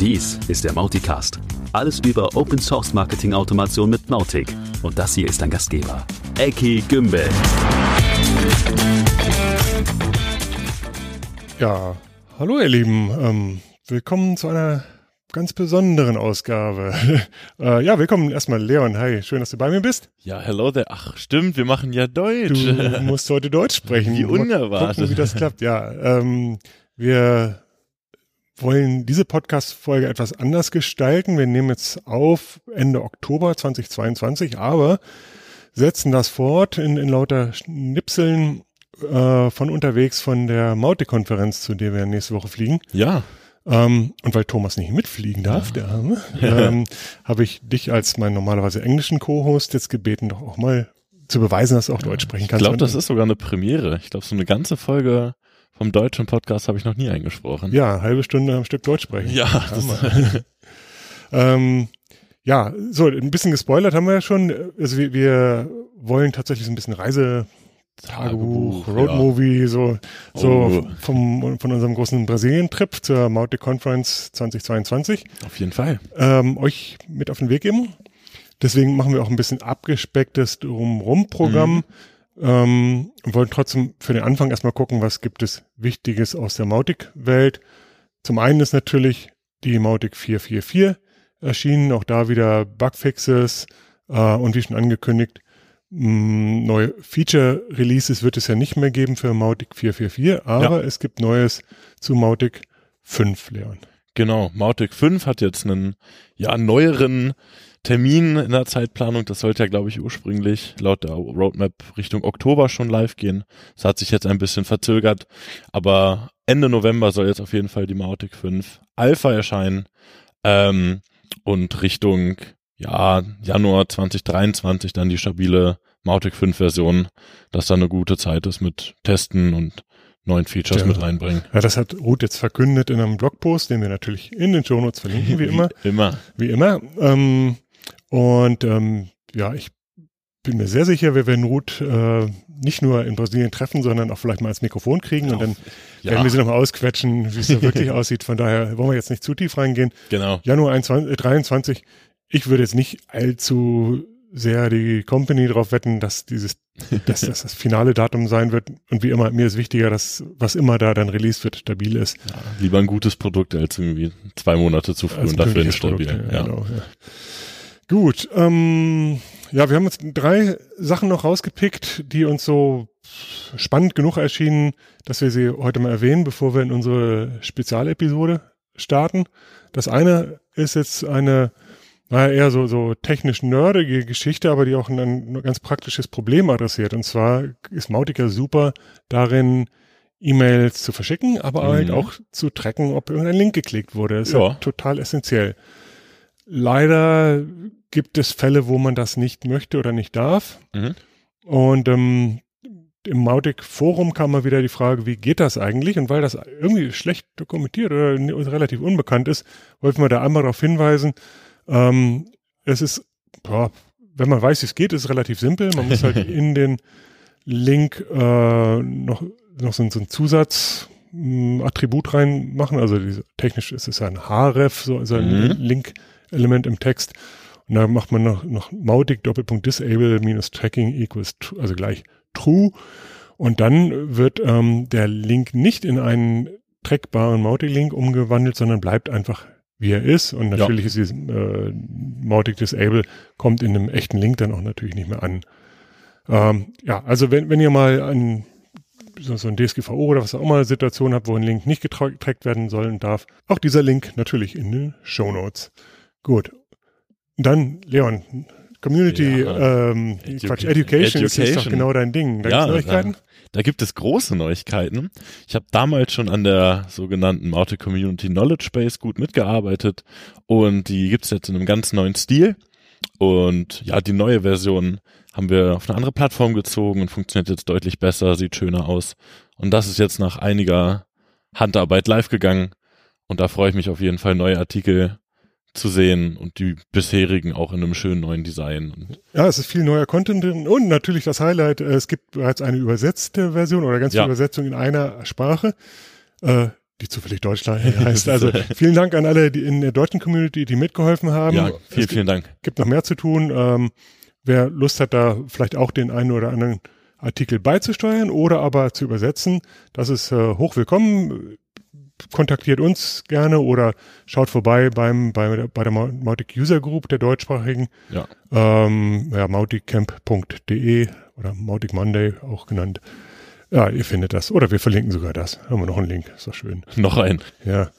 Dies ist der Mauticast. Alles über Open Source Marketing Automation mit Mautic. Und das hier ist dein Gastgeber, Eki Gümbel. Ja, hallo ihr Lieben. Ähm, willkommen zu einer ganz besonderen Ausgabe. äh, ja, willkommen erstmal Leon. Hi, schön, dass du bei mir bist. Ja, hello there. Ach, stimmt, wir machen ja Deutsch. Du musst heute Deutsch sprechen. Wie unerwartet. Gucken, wie das klappt. Ja, ähm, wir wollen diese Podcast-Folge etwas anders gestalten. Wir nehmen jetzt auf Ende Oktober 2022, aber setzen das fort in, in lauter Schnipseln äh, von unterwegs von der Maute-Konferenz, zu der wir nächste Woche fliegen. Ja. Ähm, und weil Thomas nicht mitfliegen darf, der Arme, ähm, habe ich dich als meinen normalerweise englischen Co-Host jetzt gebeten, doch auch mal zu beweisen, dass du auch Deutsch sprechen Ich kannst. glaube, das ist sogar eine Premiere. Ich glaube, so eine ganze Folge vom deutschen Podcast habe ich noch nie eingesprochen. Ja, halbe Stunde am Stück Deutsch sprechen. Ja, das, Ähm, ja, so, ein bisschen gespoilert haben wir ja schon. Also wir, wir wollen tatsächlich so ein bisschen Reise, Tagebuch, Tagebuch, Roadmovie, so, so Oh. vom, von unserem großen Brasilien-Trip zur Mautic Conference 2022 auf jeden Fall. ähm, euch mit auf den Weg geben. Deswegen machen wir auch ein bisschen abgespecktes Drumrum-Programm. Ähm, und wollen trotzdem für den Anfang erstmal gucken, was gibt es Wichtiges aus der Mautic-Welt. Zum einen ist natürlich die Mautic 444 erschienen, auch da wieder Bugfixes äh, und wie schon angekündigt, neue Feature-Releases wird es ja nicht mehr geben für Mautic 444, aber es gibt Neues zu Mautic 5, Leon. Genau, Mautic 5 hat jetzt einen ja neueren Termin in der Zeitplanung. Das sollte ja, glaube ich, ursprünglich laut der Roadmap Richtung Oktober schon live gehen. Das hat sich jetzt ein bisschen verzögert, aber Ende November soll jetzt auf jeden Fall die Mautic 5 Alpha erscheinen ähm, und Richtung ja Januar 2023 dann die stabile Mautic 5 Version, dass da eine gute Zeit ist mit Testen und neuen Features Ja. mit reinbringen. Ja, das hat Ruth jetzt verkündet in einem Blogpost, den wir natürlich in den Shownotes verlinken, wie immer. Immer. Wie immer. Ähm, und ähm, ja, ich bin mir sehr sicher, wir werden Ruth äh, nicht nur in Brasilien treffen, sondern auch vielleicht mal ins Mikrofon kriegen und dann Ja. werden wir sie nochmal ausquetschen, wie es so wirklich aussieht. Von daher wollen wir jetzt nicht zu tief reingehen. Genau. Januar 21, äh, 23, ich würde jetzt nicht allzu sehr die Company darauf wetten, dass dieses, dass das das finale Datum sein wird. Und wie immer, mir ist wichtiger, dass was immer da dann released wird, stabil ist. Lieber ein gutes Produkt als irgendwie zwei Monate zu früh als und dafür instabil. Produkt, ja. Genau, ja. Gut, ähm, ja, wir haben uns drei Sachen noch rausgepickt, die uns so spannend genug erschienen, dass wir sie heute mal erwähnen, bevor wir in unsere Spezialepisode starten. Das eine ist jetzt eine, naja, eher so, so technisch nerdige Geschichte, aber die auch ein, ein ganz praktisches Problem adressiert. Und zwar ist Mautica super darin, E-Mails zu verschicken, aber halt Mhm. auch zu tracken, ob irgendein Link geklickt wurde. Das ist Ja. ja total essentiell. Leider gibt es Fälle, wo man das nicht möchte oder nicht darf. Mhm. Und ähm, im Mautic Forum kam mal wieder die Frage, wie geht das eigentlich? Und weil das irgendwie schlecht dokumentiert oder relativ unbekannt ist, wollten wir da einmal darauf hinweisen. Ähm, es ist, boah, wenn man weiß, wie es geht, ist es relativ simpel. Man muss halt in den Link äh, noch, noch so, ein- so ein Zusatzattribut reinmachen. Also diese, technisch ist es ja ein href, so, so ein Mhm. Link-Element im Text. Und da macht man noch, noch Mautic Doppelpunkt Disable minus Tracking equals, also gleich true. Und dann wird ähm, der Link nicht in einen trackbaren Mautic-Link umgewandelt, sondern bleibt einfach wie er ist. Und natürlich ist dieses äh, Mautic Disable kommt in einem echten Link dann auch natürlich nicht mehr an. Ähm, ja, also wenn, wenn ihr mal ein so, so ein DSGVO oder was auch immer Situation habt, wo ein Link nicht getra- getrackt werden soll und darf, auch dieser Link natürlich in den Show Notes. Gut. Dann, Leon, Community, Ja. ähm, Edu- Quatsch, Education, ist, ist doch Education. genau dein Ding. Da Ja, gibt's Neuigkeiten? Da, gibt es große Neuigkeiten. Ich habe damals schon an der sogenannten Mautic Community Knowledge Base gut mitgearbeitet und die gibt's jetzt in einem ganz neuen Stil. Und ja, die neue Version haben wir auf eine andere Plattform gezogen und funktioniert jetzt deutlich besser, sieht schöner aus. Und das ist jetzt nach einiger Handarbeit live gegangen. Und da freue ich mich auf jeden Fall, neue Artikel zu sehen und die bisherigen auch in einem schönen neuen Design. Ja, es ist viel neuer Content drin und natürlich das Highlight, äh, es gibt bereits eine übersetzte Version oder ganz viele Ja. Übersetzungen in einer Sprache, äh, die zufällig Deutsch heißt. Also vielen Dank an alle die in der deutschen Community, die mitgeholfen haben. ja, es vielen, vielen Dank. gibt noch mehr zu tun. Ähm, wer Lust hat, da vielleicht auch den einen oder anderen Artikel beizusteuern oder aber zu übersetzen, das ist äh, hoch willkommen. Kontaktiert uns gerne oder schaut vorbei beim bei, der- bei der Mau- Mautic User Group der deutschsprachigen Ja. ähm, ja, mauticamp.de oder Mautic Monday auch genannt. Ja, ihr findet das. Oder wir verlinken sogar das. Haben wir noch einen Link. Ist doch schön. Noch ein. Ja.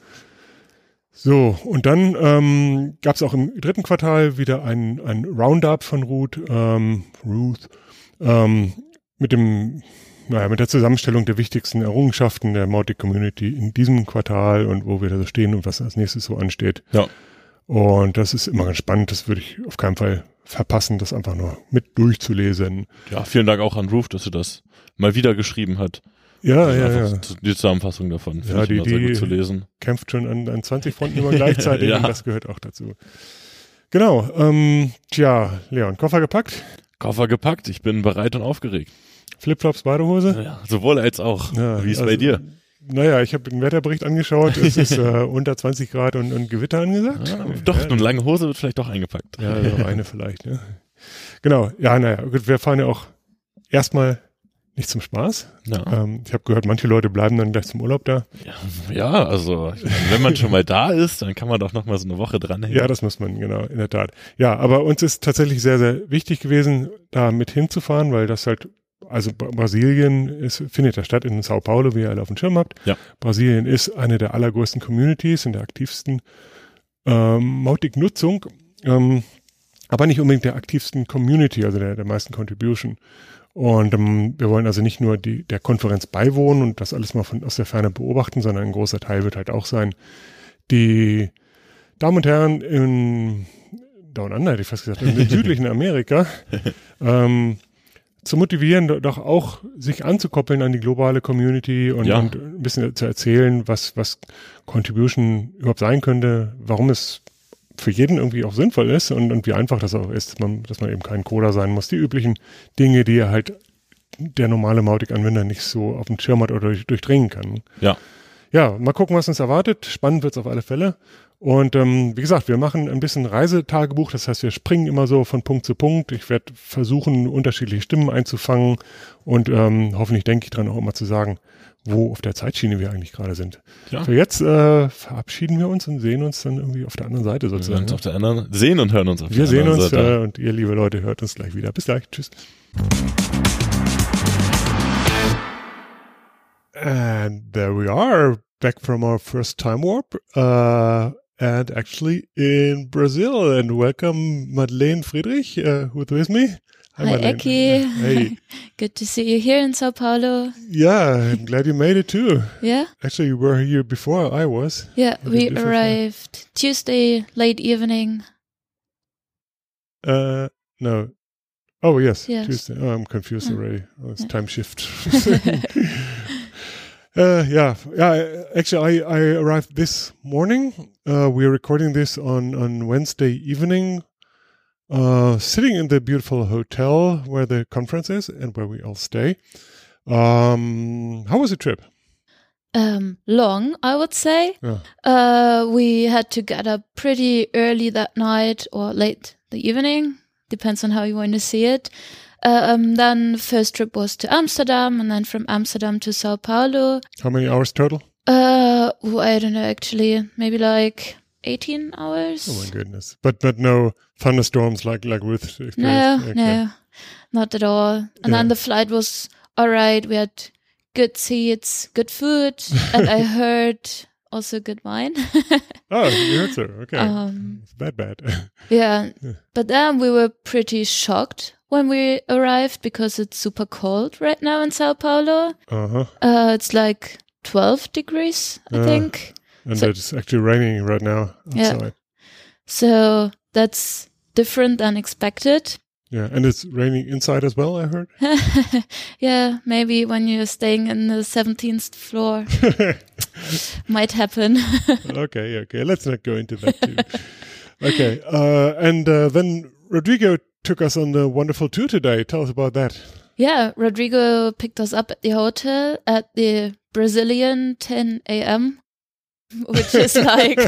So, und dann ähm, gab es auch im dritten Quartal wieder ein, ein Roundup von Ruth, ähm, Ruth ähm, mit dem naja, mit der Zusammenstellung der wichtigsten Errungenschaften der Mautic Community in diesem Quartal und wo wir da so stehen und was als nächstes so ansteht. Ja. Und das ist immer ganz spannend. Das würde ich auf keinen Fall verpassen, das einfach nur mit durchzulesen. Ja, vielen Dank auch an Roof, dass er das mal wieder geschrieben hat. Ja, Also ja, ja. Die Zusammenfassung davon. Finde Ja, ich die- sehr die- gut zu lesen. kämpft schon an, an 20 Fronten immer gleichzeitig Ja. und das gehört auch dazu. Genau, ähm, tja, Leon, Koffer gepackt, Koffer gepackt, ich bin bereit und aufgeregt. Flipflops, Badehose. Ja, sowohl als auch. Ja, Wie ist also, bei dir? Naja, ich habe den Wetterbericht angeschaut, es ist äh, unter 20 Grad und, und Gewitter angesagt. Ja, doch, ja, eine lange Hose wird vielleicht doch eingepackt. ja, also eine vielleicht, ja. Genau, ja, naja, gut, wir fahren ja auch erstmal nicht zum Spaß. Ja, Ähm, ich habe gehört, manche Leute bleiben dann gleich zum Urlaub da. ja, ja also wenn man schon mal da ist, dann kann man doch noch mal so eine Woche dranhängen. Ja, das muss man, genau, in der Tat. Ja, aber uns ist tatsächlich sehr, sehr wichtig gewesen, da mit hinzufahren, weil das halt, also Bra- Brasilien ist, findet ja statt in Sao Paulo, wie ihr alle auf dem Schirm habt. Ja. Brasilien ist eine der allergrößten Communities und der aktivsten ähm, Mautic-Nutzung, ähm, aber nicht unbedingt der aktivsten Community, also der, der meisten Contribution. Und ähm, wir wollen also nicht nur die, der Konferenz beiwohnen und das alles mal von aus der Ferne beobachten, sondern ein großer Teil wird halt auch sein, die Damen und Herren in Down Under, hätte ich fast gesagt, im südlichen Amerika, ähm, zu motivieren, do- doch auch sich anzukoppeln an die globale Community und, Ja. und ein bisschen zu erzählen, was, was Contribution überhaupt sein könnte, warum es für jeden irgendwie auch sinnvoll ist und, und wie einfach das auch ist, dass man, dass man eben kein Coder sein muss. Die üblichen Dinge, die halt der normale Mautic-Anwender nicht so auf dem Schirm hat oder durch, durchdringen kann. Ja. Ja, mal gucken, was uns erwartet. Spannend wird's auf alle Fälle. Und ähm, wie gesagt, wir machen ein bisschen Reisetagebuch, das heißt, wir springen immer so von Punkt zu Punkt. Ich werde versuchen, unterschiedliche Stimmen einzufangen und ähm, hoffentlich denke ich dran auch immer zu sagen, wo auf der Zeitschiene wir eigentlich gerade sind. Ja. Für jetzt äh, verabschieden wir uns und sehen uns dann irgendwie auf der anderen Seite Wir, sozusagen. uns auf der anderen, sehen und hören uns auf Wir der sehen anderen uns Seite. äh, und ihr, liebe Leute, hört uns gleich wieder. Bis gleich. Tschüss. And there we are, back from our first time warp, uh, and actually in Brazil. And welcome, Madlen Friedrich, uh, who's with me. Hi, Madeleine. Eki. Hey. Good to see you here in Sao Paulo. Yeah, I'm glad you made it too. Yeah, Actually, you were here before I was. yeah. We did you do for fun? arrived Tuesday late evening. Uh, no. Oh, yes. Yes. Tuesday. Oh, I'm confused Yeah. already. Oh, it's Yeah. time shift. uh, yeah. Yeah. Actually, I, I arrived this morning. Uh, we're recording this on, on Wednesday evening, uh, sitting in the beautiful hotel where the conference is and where we all stay. Um, how was the trip? Um, long, I would say. Yeah. Uh, we had to get up pretty early that night or late the evening. Depends on how you want to see it. Um, then first trip was to Amsterdam and then from Amsterdam to Sao Paulo. How many hours total? Uh, oh, I don't know actually, maybe like 18 hours. Oh my goodness. But, but no thunderstorms like, like Ruth experienced. No, Okay. no, not at all. And Yeah. then the flight was all right. We had good seats, good food, and I heard also good wine. Oh, you heard so. Okay. um, it's bad, bad. yeah, Yeah. but then we were pretty shocked when we arrived because it's super cold right now in Sao Paulo. uh huh. Uh, it's like 12 degrees, I Uh. think. And So- it's actually raining right now Yeah. So that's different than expected. Yeah. And it's raining inside as well, I heard. yeah, maybe when you're staying in the 17th floor, might happen. okay. Okay. Let's not go into that too. okay. Uh, and uh, then Rodrigo took us on a wonderful tour today. Tell us about that. Yeah, Rodrigo picked us up at the hotel at the Brazilian 10 a.m., which is like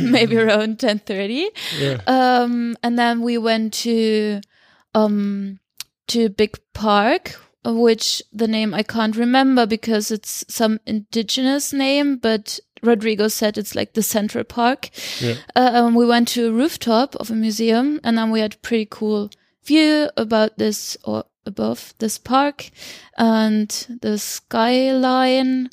maybe around 10:30. Yeah. Um, and then we went to um to a big park, which the name I can't remember because it's some indigenous name, but Rodrigo said it's like the Central Park. Yeah. Uh, um, we went to a rooftop of a museum, and then we had a pretty cool view about this or above this park and the skyline.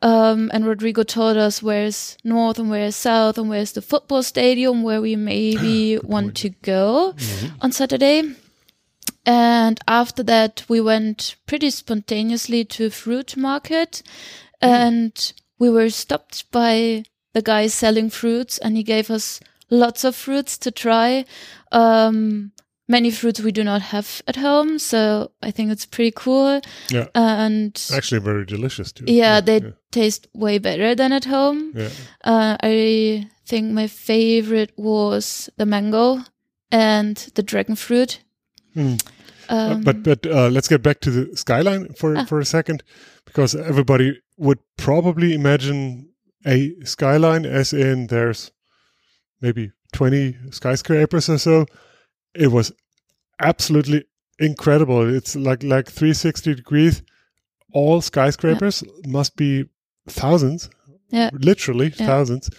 Um, and Rodrigo told us where's north and where's south and where's the football stadium where we maybe want to go on Saturday. And after that, we went pretty spontaneously to a fruit market and we were stopped by the guy selling fruits and he gave us lots of fruits to try. Um, many fruits we do not have at home. So I think it's pretty cool. Yeah. And Actually, very delicious too. yeah, they yeah. taste way better than at home. yeah. Uh, I think my favorite was the mango and the dragon fruit. Hmm. Uh, Um, but but uh, let's get back to the skyline for Ah. for a second, because everybody would probably imagine a skyline as in there's maybe twenty skyscrapers or so. It was absolutely incredible. It's like like three sixty degrees. All skyscrapers must be thousands, Yeah. literally Yeah. thousands.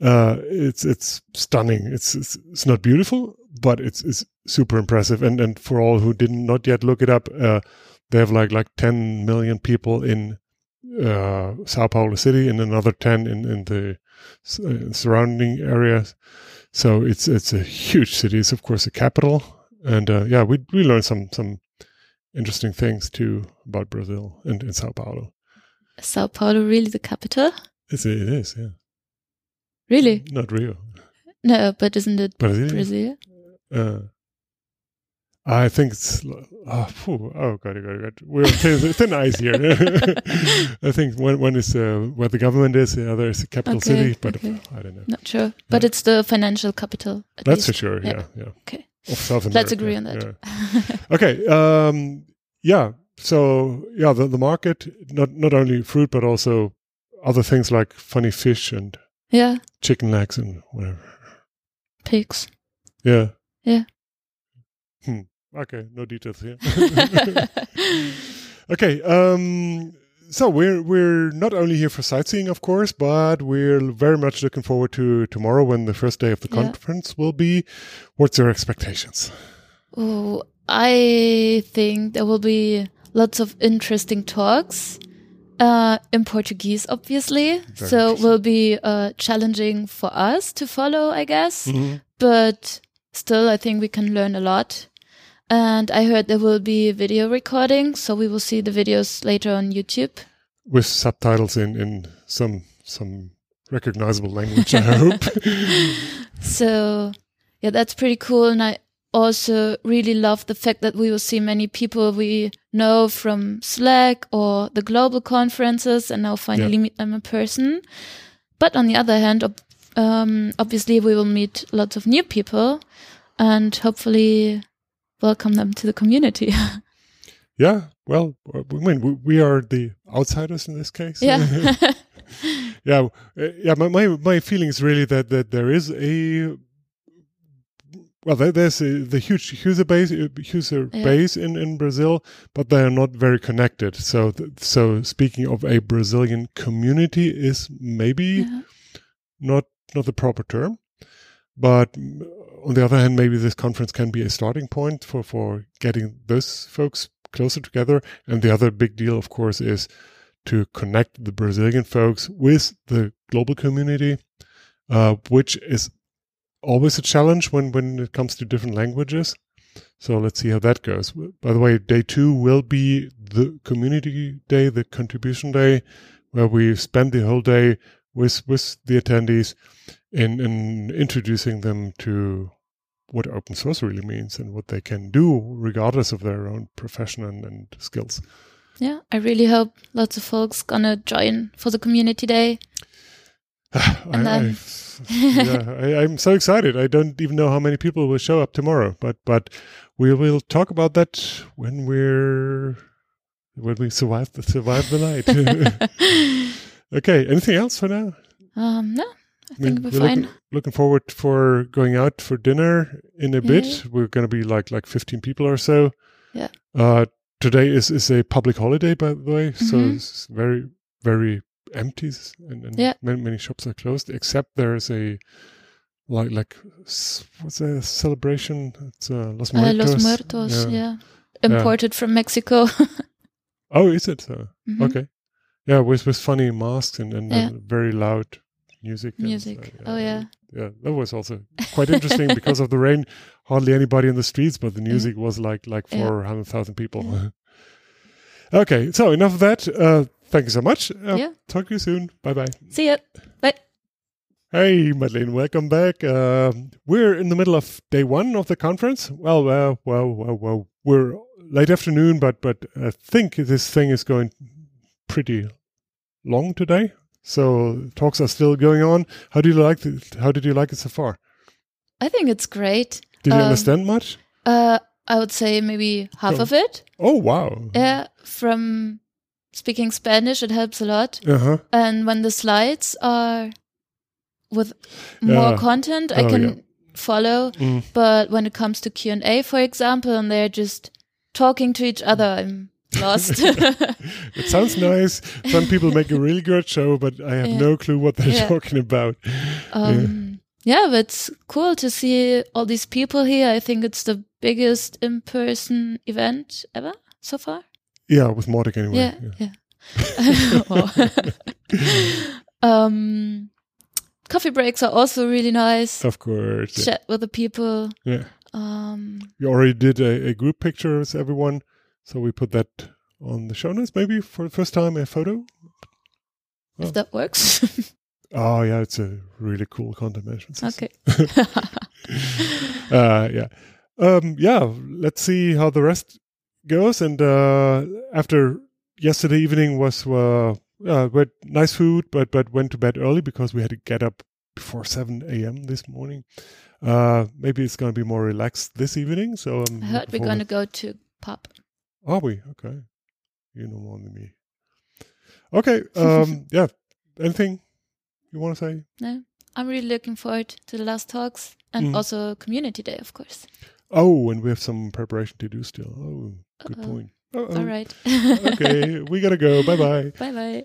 Uh, it's it's stunning. It's, it's it's not beautiful, but it's it's super impressive. And and for all who did not yet look it up, uh, they have like like 10 million people in uh, Sao Paulo city and another 10 in in the uh, surrounding areas. So it's it's a huge city. It's of course a capital, and uh, yeah, we we learned some some interesting things too about Brazil and, and Sao Paulo. Sao Paulo really the capital? It's, it is, yeah, Really? not Rio, No, but isn't it Brazil. Brazil? Uh, I think it's oh, phew, oh god, god, god. We're thin, thin ice here. I think one one is uh, where the government is, the other is the capital Okay, city, but okay. I don't know. Not sure. But Yeah. it's the financial capital. At That's for sure. Yeah. Yeah, yeah. Okay. Of South America. Let's agree on that. yeah. Okay. Um, yeah. So yeah, the, the market not not only fruit but also other things like funny fish and yeah. chicken legs and whatever. Pigs. Yeah. Yeah. Hmm. Okay. No details here. okay. Um. So we're we're not only here for sightseeing, of course, but we're very much looking forward to tomorrow when the first day of the Yeah. conference will be. What's your expectations? Oh, I think there will be lots of interesting talks uh, in Portuguese, obviously. Very so it will be uh, challenging for us to follow, I guess. Mm-hmm. But still, I think we can learn a lot. And I heard there will be video recording, so we will see the videos later on YouTube. with subtitles in in some some recognizable language. I hope. So yeah, that's pretty cool. And I also really love the fact that we will see many people we know from Slack or the global conferences and now finally Yeah. meet them in person. But on the other hand, ob- um, obviously we will meet lots of new people and hopefully welcome them to the community. yeah. Well, I mean, we, are the outsiders in this case. yeah. yeah. Yeah. My, my my feeling is really that that there is a well, there's a, the huge user base, user Yeah. base in, in Brazil, but they are not very connected. So, th- so speaking of a Brazilian community is maybe Yeah. not not the proper term. But on the other hand, maybe this conference can be a starting point for for getting those folks closer together. And the other big deal, of course, is to connect the Brazilian folks with the global community, uh, which is always a challenge when when it comes to different languages. So let's see how that goes. By the way, day two will be the community day, the contribution day, where we spend the whole day with with the attendees in in introducing them to what open source really means and what they can do regardless of their own profession and, and skills. yeah. I really hope lots of folks gonna join for the community day. And I, yeah, I, I'm so excited. I don't even know how many people will show up tomorrow, but but we will talk about that when we're when we survive the survive the night. okay. Anything else for now? um, no, I think we're we're fine. looking, looking forward for going out for dinner in a bit. We're going to be like like 15 people or so. Yeah. Uh, today is is a public holiday, by the way, so Mhm. it's very very empty, and, and Yeah. many, many shops are closed. Except there is a like like what's a celebration? It's uh, Los Uh, Muertos. Los Muertos, Yeah. yeah. Imported from Mexico. Oh, is it? So? Mhm. Okay. Yeah, with with funny masks and and, Yeah. and very loud music. and Music. so, Oh, yeah. yeah, that was also quite interesting because of the rain. Hardly anybody in the streets, but the music was like like Yeah. four hundred thousand people. okay, so enough of that. Uh, thank you so much. Uh, Yeah. Talk to you soon. Bye bye. See you Bye. Hey, Madlen, welcome back. Um we're in the middle of day one of the conference. Well, well, well, well, well. We're late afternoon, but but I think this thing is going pretty long today. So talks are still going on. How do you like it? How did you like it so far? I think it's great. Did you Um, understand much? Uh, I would say maybe half Oh. of it. Oh wow! Yeah, from speaking Spanish, it helps a lot. Uh huh. And when the slides are with more Yeah. content, I Oh, can yeah. follow. Mm. But when it comes to Q and A, for example, and they're just talking to each other, I'm lost. It sounds nice. Some people make a really good show, but I have Yeah. no clue what they're Yeah. talking about. um, yeah, but it's cool to see all these people here. I think it's the biggest in-person event ever so far. Yeah, with Mautic anyway. Yeah, yeah. Wow. um, coffee breaks are also really nice. Of course. Yeah. Chat with the people. yeah. Um, We already did a, a group picture with everyone, so we put that on the show notes maybe for the first time a photo. If that works. Oh yeah, it's a really cool content management system. okay. uh, yeah, um, yeah. Let's see how the rest goes. And uh, after yesterday evening was uh, uh, we had nice food, but but went to bed early because we had to get up before seven a.m. this morning. Uh, maybe it's going to be more relaxed this evening. So I'm I heard we're going to go to pub. Are we okay? You know more than me. Okay. Um, yeah. Anything you want to say? No, I'm really looking forward to the last talks and Mm. also community day, of course. Oh, and we have some preparation to do still. Oh, good Uh-oh. point. Uh-oh. All right. okay, we gotta go. Bye bye. bye bye.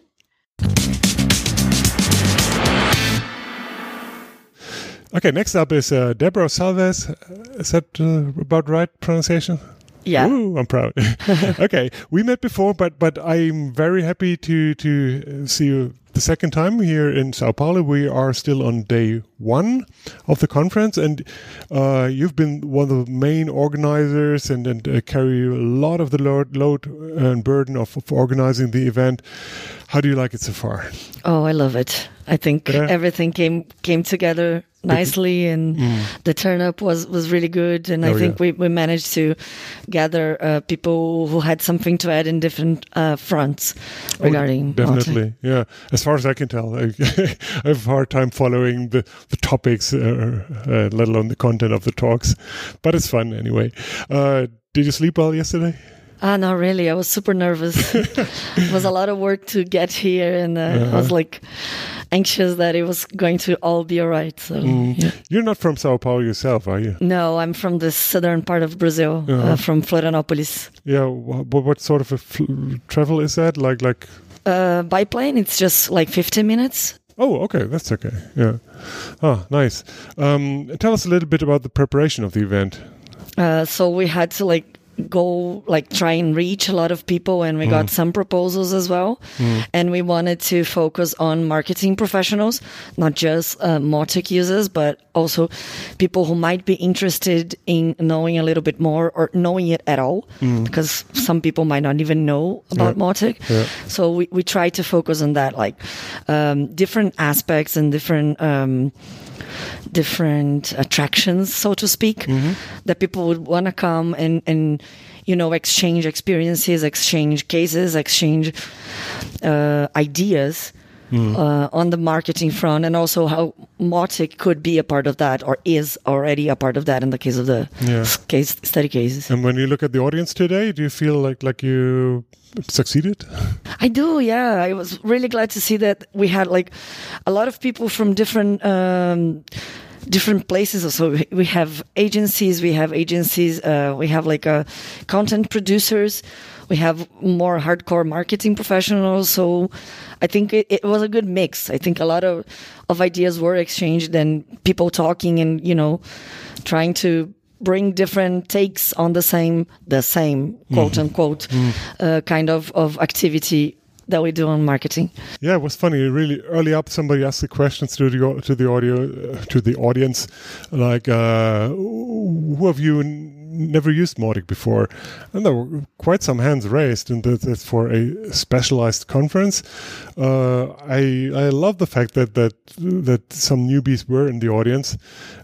Okay, next up is uh, Deborah Salves. Uh, Is that uh, about right pronunciation? Yeah. Ooh, I'm proud. okay, we met before, but but I'm very happy to to uh, see you the second time here in Sao Paulo. We are still on day one of the conference, and uh, you've been one of the main organizers and and uh, carry a lot of the load, load and burden of, of organizing the event. How do you like it so far? Oh, I love it. I think Yeah. everything came came together nicely, and the turn up was was really good. And Oh, I think yeah. we we managed to gather uh, people who had something to add in different uh, fronts regarding Oh, Definitely, yeah. As far as I can tell, I, I have a hard time following the, the topics, uh, uh, let alone the content of the talks. But it's fun anyway. Uh, did you sleep well yesterday? Ah, no, really. I was super nervous. it was a lot of work to get here, and uh, I Uh-huh. was like anxious that it was going to all be all right. So, yeah. You're not from Sao Paulo yourself, are you? no, I'm from the southern part of Brazil, Uh-huh. uh, from Florianopolis. Yeah. What, what sort of a fl- travel is that? Like, like. Uh, by plane, it's just like 15 minutes. Oh, okay, that's okay. Yeah. Ah, nice. Um, tell us a little bit about the preparation of the event. Uh, so we had to like go like try and reach a lot of people and we got some proposals as well. And we wanted to focus on marketing professionals not just uh, Mautic users but also people who might be interested in knowing a little bit more or knowing it at all because some people might not even know about Yeah. Mautic Yeah. so we, we try to focus on that like um, different aspects and different um, different attractions, so to speak, that people would want to come and, and, you know, exchange experiences, exchange cases, exchange uh, ideas uh, on the marketing front, and also how Mautic could be a part of that, or is already a part of that in the case of the Yeah. case study cases. And when you look at the audience today, do you feel like like you succeeded? I do, yeah. I was really glad to see that we had like a lot of people from different um, different places. So we- have agencies, we have agencies, uh, we have like uh, content producers, we have more hardcore marketing professionals. So I think it, it was a good mix. I think a lot of of ideas were exchanged and people talking and you know trying to bring different takes on the same the same quote unquote uh, kind of of activity that we do on marketing Yeah, it was funny. Really early up, somebody asked the questions to the to the audio uh, to the audience, like, uh, "Who of you never used Mautic before?" And there were quite some hands raised, and that, that's for a specialized conference. Uh, I I love the fact that that that some newbies were in the audience.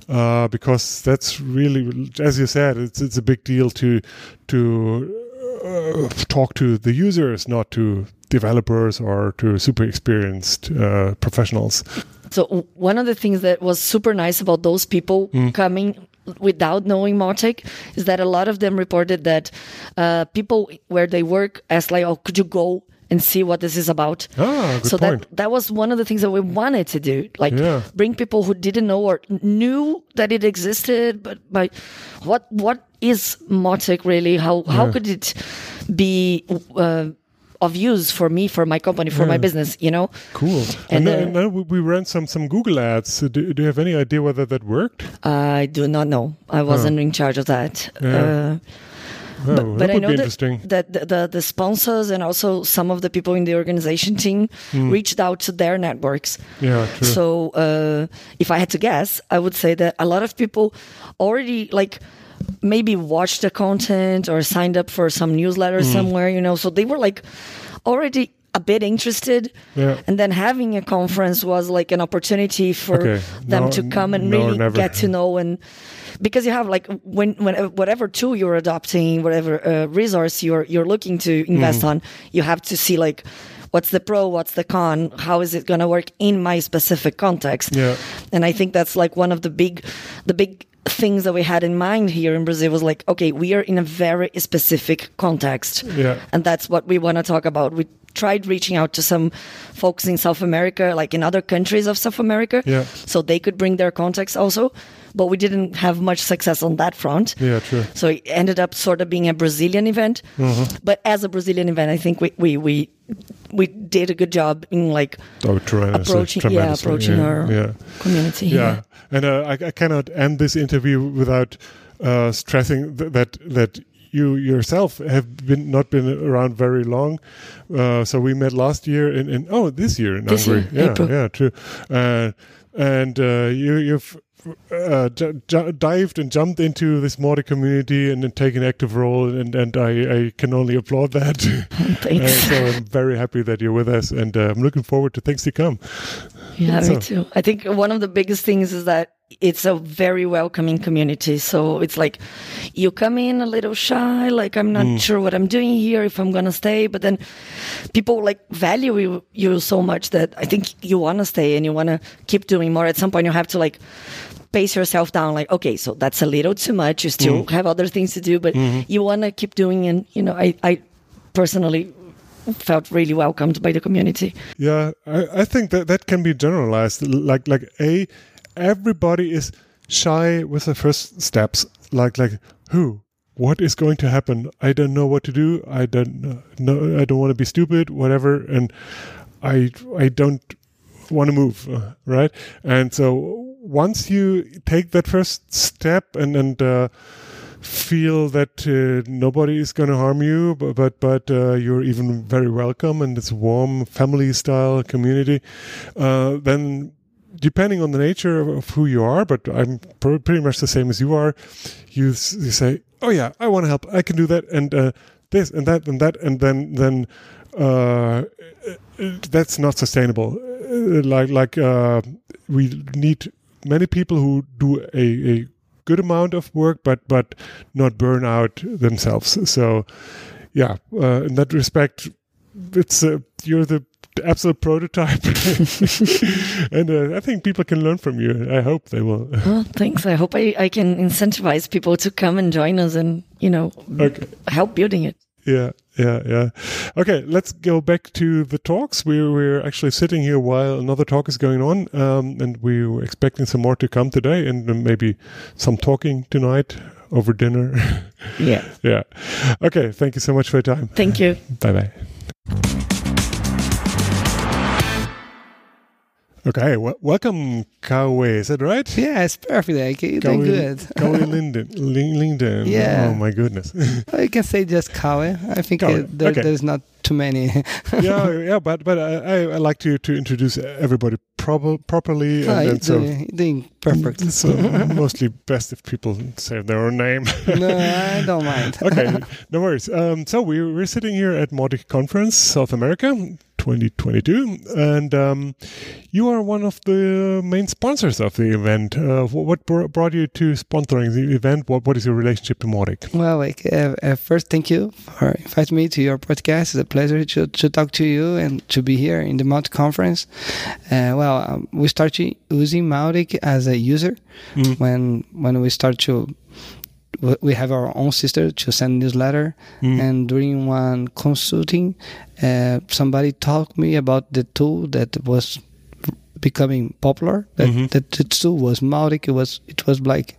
Uh, because that's really, as you said, it's it's a big deal to to uh, talk to the users, not to developers or to super experienced uh, professionals. so one of the things that was super nice about those people coming without knowing Mautic is that a lot of them reported that uh, people where they work asked like oh could you go and see what this is about Ah, good so point. that that was one of the things that we wanted to do like Yeah. bring people who didn't know or knew that it existed but by what what is Mautic really how how could it be uh, of use for me for my company for my business you know Cool. And, And, uh, then, then we ran some some Google ads. Do, do you have any idea whether that worked? I do not know I wasn't in charge of that Yeah. uh, Oh, but, that but I know that, that the, the the sponsors and also some of the people in the organization team reached out to their networks Yeah, true. So uh, if I had to guess, I would say that a lot of people already like maybe watched the content or signed up for some newsletter Mm. somewhere, you know. So they were like already a bit interested. Yeah. And then having a conference was like an opportunity for Okay. them No- to come and no, really get to know and because you have like when when whatever tool you're adopting, whatever uh, resource you're you're looking to invest Mm-hmm. on, you have to see like what's the pro, what's the con, how is it going to work in my specific context. Yeah. And I think that's like one of the big the big things that we had in mind here in Brazil was like, okay, we are in a very specific context. Yeah. And that's what we want to talk about. We tried reaching out to some folks in South America, like in other countries of South America, Yeah. so they could bring their context also. But we didn't have much success on that front. Yeah, true. So it ended up sort of being a Brazilian event. Mm-hmm. But as a Brazilian event, I think we, we, we, we did a good job in like Oh, tremendous, approaching, yeah, approaching yeah, our yeah. community. Yeah, and uh, I, I cannot end this interview without uh, stressing th- that that you yourself have been not been around very long. Uh, so we met last year in, in oh this year in This Hungary. year, yeah, April. yeah, true. Uh, and uh, you you've. Uh, j- j- dived and jumped into this Mautic community and then take an active role, and, and I, I can only applaud that. Uh, Thanks. so I'm very happy that you're with us, and uh, I'm looking forward to things to come. Yeah, So- me too. I think one of the biggest things is that it's a very welcoming community. So it's like you come in a little shy, like I'm not mm. sure what I'm doing here, if I'm gonna stay. But then people like value you, you so much that I think you want to stay and you want to keep doing more. At some point, you have to like pace yourself down. Like, okay, so that's a little too much. You still mm. have other things to do, but mm-hmm. you want to keep doing. And you know, I, I personally felt really welcomed by the community. Yeah, I, I think that that can be generalized. Like like a everybody is shy with the first steps. Like like who what is going to happen? I don't know what to do. I don't know. I don't want to be stupid. Whatever. And I I don't want to move. uh, Right. And so once you take that first step and and uh, feel that uh, nobody is going to harm you, but but, but uh, you're even very welcome and it's warm family style community, uh, then depending on the nature of, of who you are, but I'm pr- pretty much the same as you are, you, you say, oh yeah, I want to help, I can do that, and uh, this and that and that, and then then uh, that's not sustainable. Uh, Like like uh, we need many people who do a, a good amount of work, but but not burn out themselves. So yeah, uh, in that respect, it's uh, you're the the absolute prototype. and uh, I think people can learn from you. I hope they will. Well, thanks. I hope I, I can incentivize people to come and join us and, you know, Okay. help building it. Yeah, yeah, yeah. Okay, let's go back to the talks. We're we're actually sitting here while another talk is going on, um, and we were expecting some more to come today, and maybe some talking tonight over dinner. Yeah. yeah. Okay. Thank you so much for your time. Thank you. Bye bye. Okay, w- welcome, Kauê. Is that right? Yeah, it's perfect. Like, you're doing good. Kauê Linden. Lin- Linden. Yeah. Oh my goodness. I can say just Kauê. I think Kauê, uh, there, okay. there's not too many. yeah, yeah, but but I, I, I like to to introduce everybody proper, properly, Ah, and, and so doing, doing perfect. so mostly best if people say their own name. no, I don't mind. okay, no worries. Um, so we we're sitting here at Mautic Conference South America 2022, and um, you are one of the main sponsors of the event. Uh, what br- brought you to sponsoring the event? What what is your relationship to Mautic? Well, like uh, uh, first, thank you for inviting me to your podcast. It's a pleasure to, to talk to you and to be here in the Mautic Conference. Uh, well, um, we started using Mautic as a user Mm. when when we start to. We- We have our own sister to send newsletter, Mm. and during one consulting, uh, somebody talked me about the tool that was becoming popular. That, Mhm. that the tool was Mautic. It was it was like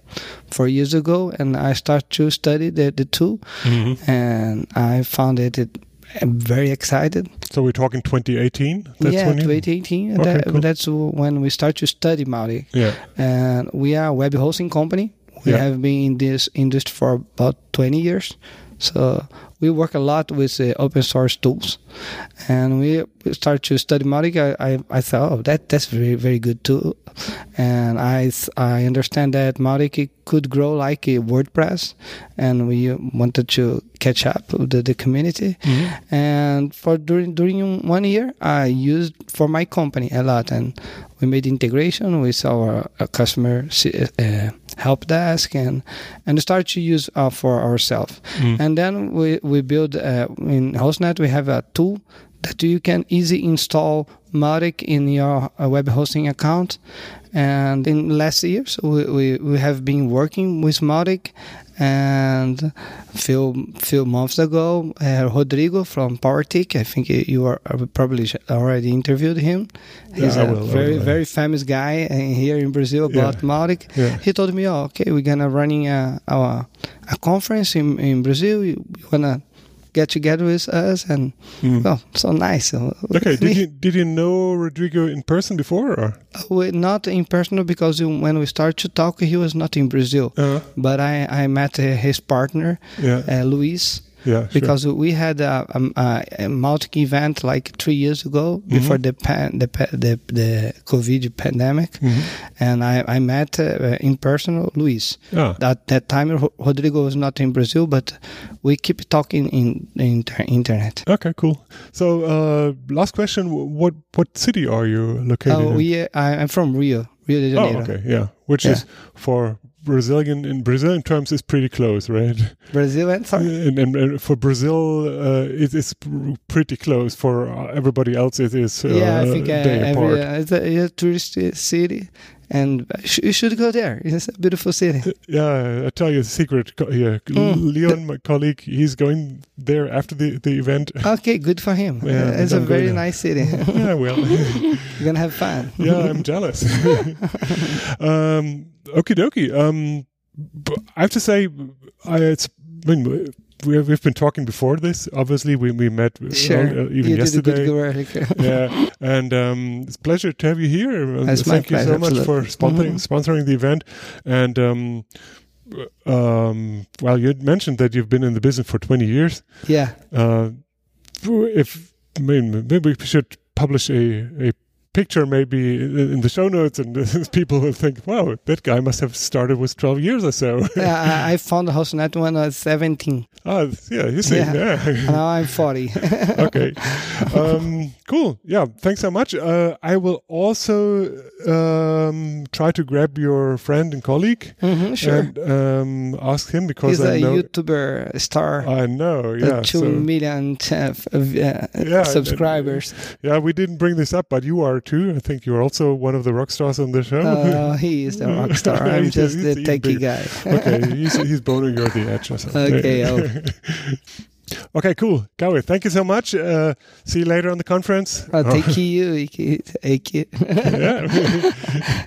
four years ago, and I started to study the, the tool, Mhm. and I found it. it I'm very excited. So we're talking 2018. yeah, when 2018. Okay, that, cool. That's when we start to study Mautic, Yeah. and we are a web hosting company. We Yeah. have been in this industry for about 20 years, so we work a lot with uh, open source tools, and we start to study Mautic. I, I, I thought, oh, that that's very very good tool, and I I understand that Mautic could grow like a WordPress, and we wanted to catch up with the, the community. And for during during one year, I used for my company a lot, and we made integration with our uh, customer uh, help desk, and and start to use uh, for ourselves. And then we we build uh, in HostNet we have a tool that you can easily install Mautic in your uh, web hosting account. And in last years, we, we, we have been working with Mautic. And few few months ago, uh, Rodrigo from Powertic, I think you are uh, probably already interviewed him. He's Yeah, a will, very very famous guy uh, here in Brazil about Yeah. Mautic. Yeah. He told me, "Oh, okay, we're gonna running a a, a conference in in Brazil. You wanna get together with us?" And Mm. well, so nice. Okay. Did you did you know Rodrigo in person before? Or? we, not in person because when we started to talk, he was not in Brazil. Uh, But I I met uh, his partner, yeah. uh, Luis. Yeah. Sure. Because we had a, a, a Mautic event like three years ago before the, pan, the the the COVID pandemic, Mhm. and I I met uh, in person Luis. Ah. At that time, Rodrigo was not in Brazil, but we keep talking in the inter- internet. Okay, cool. So, uh, last question: What what city are you located Oh, in? we, I, I'm from Rio, Rio de Janeiro. oh, Janeiro. okay, yeah. Which Yeah. is for Brazilian in Brazilian terms is pretty close, right? Brazil and sorry. And, and, and for Brazil, uh, it is pretty close. For uh, everybody else, it is uh, yeah, I think uh, every, uh, it's, a, a tourist uh, city, and sh- you should go there. It's a beautiful city. Yeah, I tell you a secret here. Mm. Leon, my colleague, he's going there after the, the event. Okay, good for him. Yeah, Uh, it's a very nice city. yeah, well, You're gonna have fun. yeah, I'm jealous. um, okie dokie. Um, I have to say, I, it's, I mean, we, we've been talking before this. Obviously, we, we met uh, Sure, uh, even you yesterday. did a good work. yeah, and um, it's a pleasure to have you here. It's my Thank you so pleasure, much for sponsoring Mhm. sponsoring the event. And um, um, well, you mentioned that you've been in the business for 20 years. yeah, Uh, if I mean, maybe we should publish a a picture maybe in the show notes, and people will think, "Wow, that guy must have started with 12 years or so." yeah, I, I found the HostNet when I was 17. oh, yeah, you see, Yeah. yeah. Now I'm 40. okay. Um, cool. Yeah. Thanks so much. Uh, I will also um, try to grab your friend and colleague hmm sure. and um, ask him because He's I a know. YouTuber star. I know. Yeah. two so- million uh, uh, Yeah, subscribers. yeah. We didn't bring this up, but you are too. I think you're also one of the rock stars on the show. Uh, he is the rock star. I'm He's- just he's- the techie guy. okay. He's he's boning you at the edge or something. Okay, oh. okay. Cool. Kauê, thank you so much. Uh, see you later on the conference. Uh, thank you. Thank you. yeah.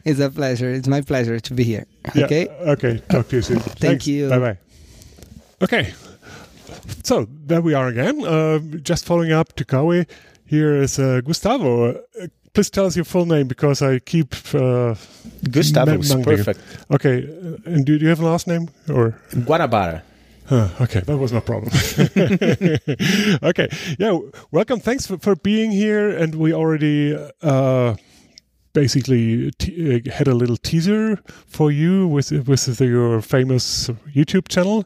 it's a pleasure. It's my pleasure to be here. Yeah, Okay. Okay. Talk to you soon. Thanks. you. Bye bye. Okay. So there we are again. Uh, just following up to Kauê. Here is uh, Gustavo. Please tell us your full name because I keep. Uh, Gustavo Ma- perfect. okay. uh, And do, do you have a last name or? Guanabara. Huh, okay, that was my problem. okay, yeah, welcome. Thanks for, for being here. And we already uh, basically t- uh, had a little teaser for you with with your famous YouTube channel,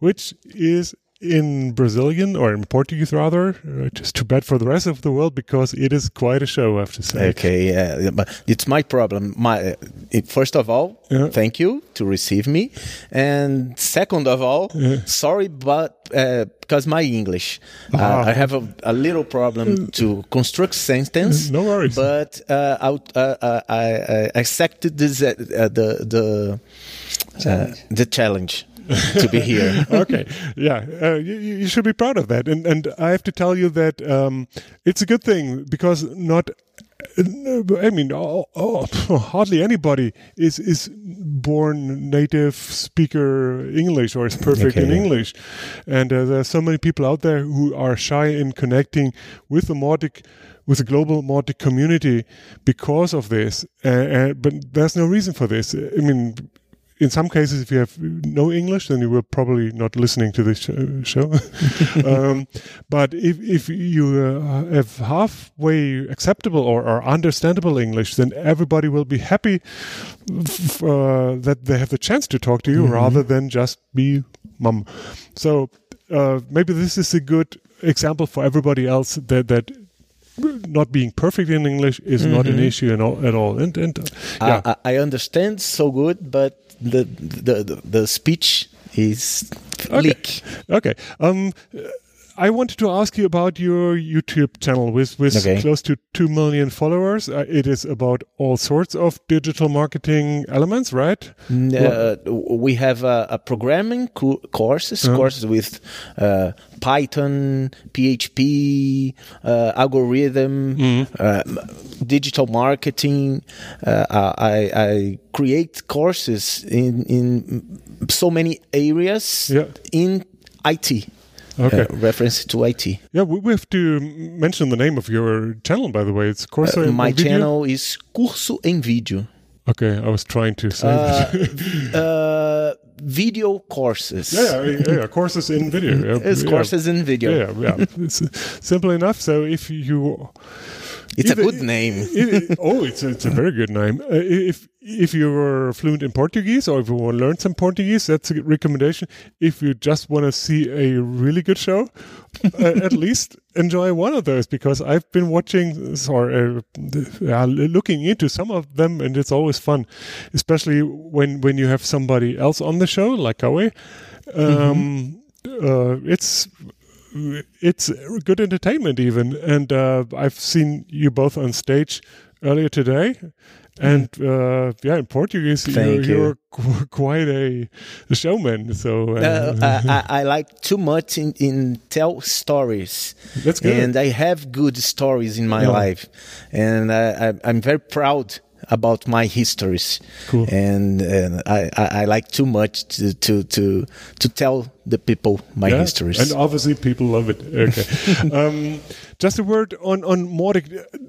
which is in Brazilian or in Portuguese rather. Uh, just too bad for the rest of the world because it is quite a show, I have to say. Okay, yeah, but it's my problem. My uh, it, first of all, Yeah. thank you to receive me, and second of all, sorry, but uh, because my English, uh, Ah. I have a, a little problem to construct sentence. No worries. But uh, I, uh, uh, I, I accepted this, uh, uh, the the uh, the challenge to be here. okay yeah uh, you, you should be proud of that and and i have to tell you that um, it's a good thing because not I mean, oh, oh, hardly anybody is is born native speaker English or is perfect Okay, in yeah. English, and uh, there are so many people out there who are shy in connecting with the Mautic, with the global Mautic community because of this. Uh, uh, but there's no reason for this. I mean, in some cases, if you have no English, then you will probably not listening to this show. um, but if if you uh, have halfway acceptable or, or understandable English, then everybody will be happy f- uh, that they have the chance to talk to you rather than just be mum. So uh, maybe this is a good example for everybody else that that not being perfect in English is not an issue at all. At all. And and uh, yeah. I I understand so good, but the the the, the speech is leak. Okay. Um, I wanted to ask you about your YouTube channel with with Okay. close to two million followers. Uh, it is about all sorts of digital marketing elements, right? Uh, we have a, a programming co- courses, courses with uh, Python, PHP, uh, algorithm, uh, m- digital marketing. Uh, I, I create courses in in so many areas Yeah. in IT. Okay. Uh, reference to IT. Yeah, we, we have to mention the name of your channel, by the way. It's Corso Uh, my video? channel is Curso em Vídeo. Okay, I was trying to say Uh, that. uh, video courses. yeah, yeah, yeah, courses in video. Yeah, It's yeah. courses in video. Yeah, yeah, yeah. It's uh, simple enough. So if you It's Either- a good name. it, oh, it's a, it's a very good name. Uh, if if you're fluent in Portuguese or if you want to learn some Portuguese, that's a good recommendation. If you just want to see a really good show, uh, at least enjoy one of those because I've been watching or uh, uh, looking into some of them, and it's always fun, especially when when you have somebody else on the show like Kauê. Um, uh, it's it's good entertainment even and uh, i've seen you both on stage earlier today and uh, yeah in portuguese you're, you're qu- quite a, showman so uh, I, I, like too much in, in tell stories. That's good. And I have good stories in my Yeah. life. And I, I, I'm very proud about my histories. Cool. And, and I, I, I like too much to, to, to, to tell the people my yeah, histories. and obviously people love it okay um, just a word on on Mautic.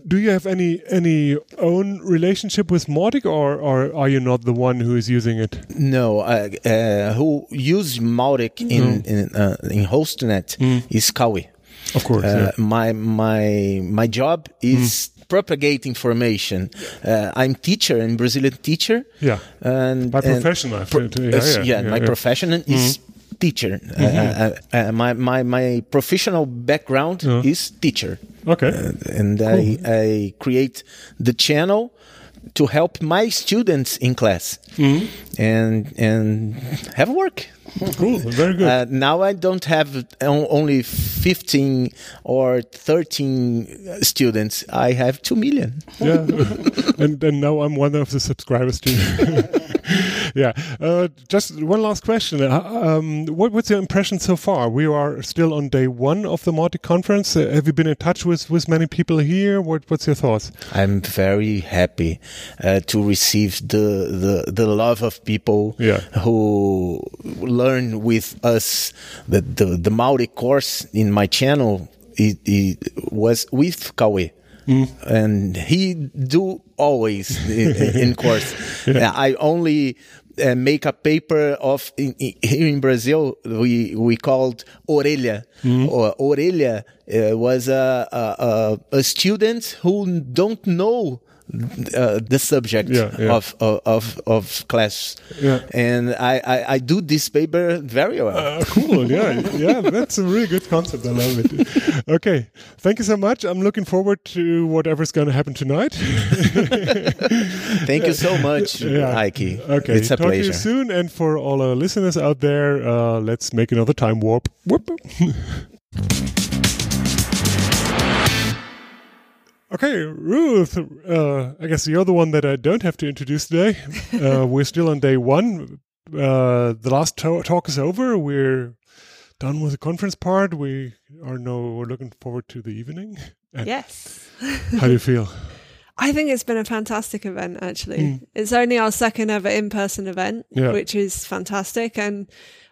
do you have any any own relationship with Mautic or or are you not the one who is using it No, uh, uh, who use Mautic in in, uh, in HostNet is Kauê. of course Uh, yeah. My my my job is propagate information. Uh, I'm teacher and Brazilian teacher. Yeah. And and- profession, I pro- uh, Yeah, yeah, yeah, yeah, my. Mm-hmm. profession is teacher. Uh, uh, uh, my my my professional background is teacher. Okay. Uh, and I, I create the channel to help my students in class Mm-hmm. and and have work. cool. Very good. Uh, now I don't have only 15 or 13 students. I have 2 million. yeah. and and now I'm one of the subscribers too. yeah. Uh, just one last question. Uh, um, what, what's your impression so far? We are still on day one of the Mautic conference. Uh, have you been in touch with, with many people here? What, what's your thoughts? I'm very happy uh, to receive the, the the love of people Yeah. who learn with us. The the, the Mautic course in my channel it, it was with Kauê. And he do always in, in course. I only uh, make a paper of in, in, here in Brazil we we called orelha. Or orelha uh, was a a a student who don't know uh, the subject Yeah, yeah. of, of of class. Yeah. And I, I I do this paper very well. Uh, cool. Yeah. Yeah. That's a really good concept. I love it. Okay. Thank you so much. I'm looking forward to whatever's going to happen tonight. Thank you so much, Ike. Okay. It's a Talk to you pleasure. soon. And for all our listeners out there, uh, let's make another time warp. Whoop. Okay, Ruth. Uh, I guess you're the one that I don't have to introduce today. Uh, we're still on day one. Uh, the last to- talk is over. We're done with the conference part. We are now we're looking forward to the evening. And Yes. How do you feel? I think it's been a fantastic event, actually. It's only our second ever in person event, Yeah. which is fantastic. And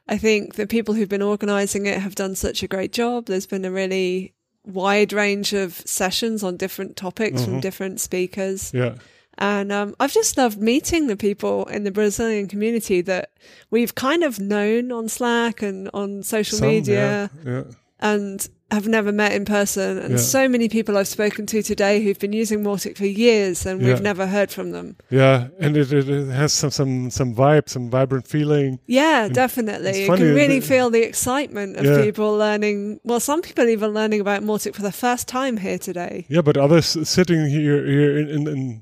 I think the people who've been organizing it have done such a great job. There's been a really wide range of sessions on different topics from different speakers. Yeah. And um, I've just loved meeting the people in the Brazilian community that we've kind of known on Slack and on social Some, media Yeah. yeah. and have never met in person. And Yeah. so many people I've spoken to today who've been using Mautic for years and Yeah. we've never heard from them. Yeah, and it, it, has some some some vibe, some vibrant feeling. Yeah, definitely. You can really feel the excitement of Yeah. people learning. Well, some people even learning about Mautic for the first time here today. Yeah, but others sitting here here in, in, in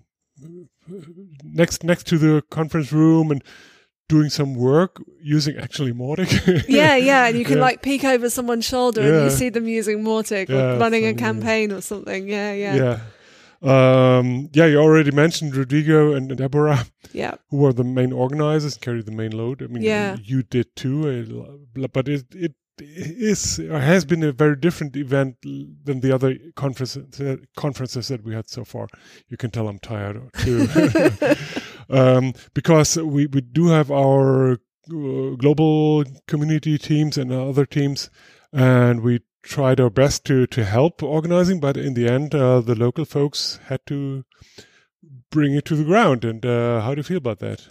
next next to the conference room and doing some work using actually Mautic. Yeah, yeah, and you can Yeah. like peek over someone's shoulder and you see them using Mautic Yeah, or running a yeah. campaign or something. Yeah, yeah, yeah. Um, yeah, you already mentioned Rodrigo and Deborah, yeah. who were the main organizers, carried the main load. I mean, Yeah. you did too, but it it is or has been a very different event than the other conferences uh, conferences that we had so far. You can tell I'm tired too, um, because we we do have our uh, global community teams and other teams, and we tried our best to to help organizing, but in the end, uh, the local folks had to bring it to the ground. And uh, how do you feel about that?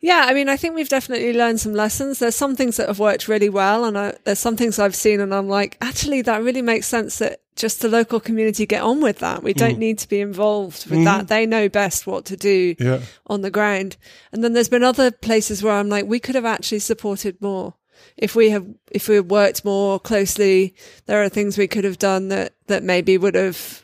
Yeah, I mean, I think we've definitely learned some lessons. There's some things that have worked really well, and I, there's some things I've seen, and I'm like, actually, that really makes sense that just the local community get on with that. We don't need to be involved with that. They know best what to do Yeah. on the ground. And then there's been other places where I'm like, we could have actually supported more. If we have, if we had worked more closely, there are things we could have done that, that maybe would have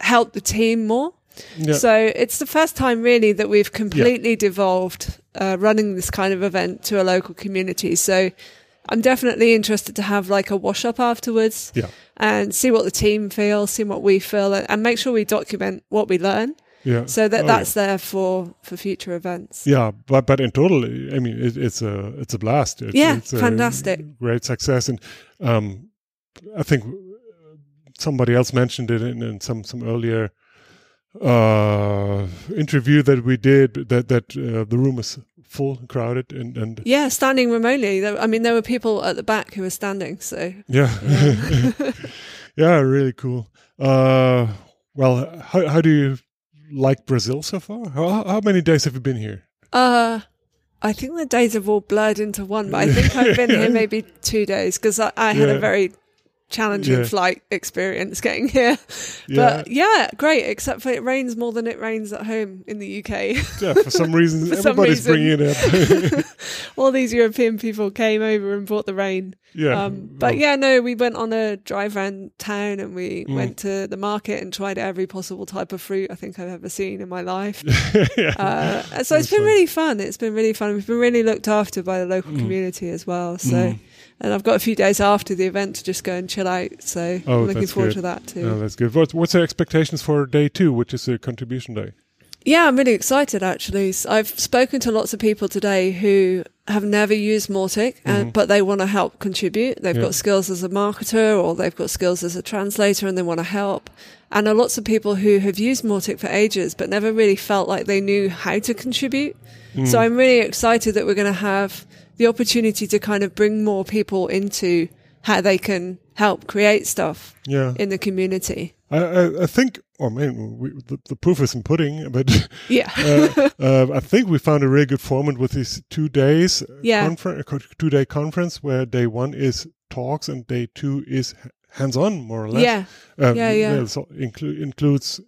helped the team more. Yeah. So it's the first time really that we've completely devolved uh, running this kind of event to a local community. So I'm definitely interested to have like a wash up afterwards Yeah. and see what the team feels, see what we feel, and, make sure we document what we learn Yeah. so that Oh, that's there for for future events. Yeah, but but in total, I mean, it, it's a it's a blast. It's, Yeah, it's a fantastic. great success, and um, I think somebody else mentioned it in, in some some earlier uh interview that we did that that uh, the room is full crowded and and Yeah, standing remotely. I mean, there were people at the back who were standing. So yeah yeah really cool uh well how how do you like brazil so far how, how many days have you been here Uh, I think the days have all blurred into one, but I think I've been here maybe two days because I, I had Yeah. a very challenging Yeah. flight experience getting here. But yeah, great, except for it rains more than it rains at home in the UK. Yeah, for some reason, For some reason. bringing it up. All these European people came over and brought the rain. yeah. Um, but yeah, no, we went on a drive around town and we Mm. went to the market and tried every possible type of fruit I think I've ever seen in my life. yeah. Uh, so it's been fun. really fun. It's been really fun. We've been really looked after by the local Mm. community as well. So, and I've got a few days after the event to just go and chill out. So Oh, I'm looking forward good. to that too. Oh, that's good. What, what's the expectations for day two, which is the contribution day? Yeah, I'm really excited actually. I've spoken to lots of people today who have never used Mautic, and, but they want to help contribute. They've Yeah. got skills as a marketer or they've got skills as a translator and they want to help. And there are lots of people who have used Mautic for ages but never really felt like they knew how to contribute. Mm. So I'm really excited that we're going to have the opportunity to kind of bring more people into how they can help create stuff Yeah. in the community. I, I, I think, or I mean, we, the, the proof is in pudding, but Yeah. uh, uh, I think we found a really good format with these two days, Yeah. confer- two day conference where day one is talks and day two is hands on, more or less. yeah. Um, Yeah, yeah. So inclu- includes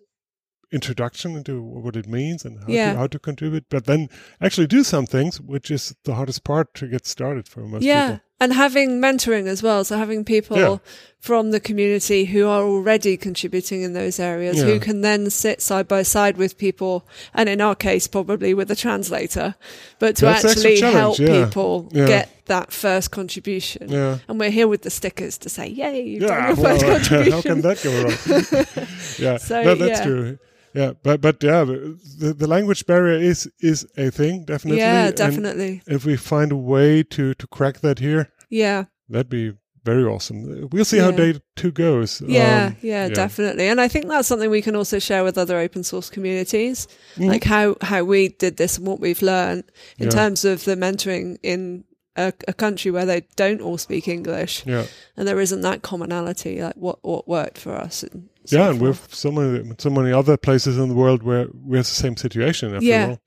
introduction into what it means and how, Yeah. to, how to contribute, but then actually do some things, which is the hardest part to get started for most yeah people. and having mentoring as well so having people Yeah. from the community who are already contributing in those areas Yeah. who can then sit side by side with people and in our case probably with a translator but to That's actually help people get that first contribution Yeah. and we're here with the stickers to say yay you've done Yeah, your first contribution how can that go wrong? yeah, So, no, that's yeah. true. Yeah, but but yeah, the, the language barrier is is a thing definitely. yeah and definitely if we find a way to to crack that here, yeah that'd be very awesome. We'll see how day two goes. Yeah, Um, yeah, yeah. definitely. And I think that's something we can also share with other open source communities, Mhm. like how, how we did this and what we've learned in Yeah. terms of the mentoring in a, a country where they don't all speak English yeah, and there isn't that commonality, like what, what worked for us. And so yeah, and forth. with so many so many other places in the world where we have the same situation after Yeah. all.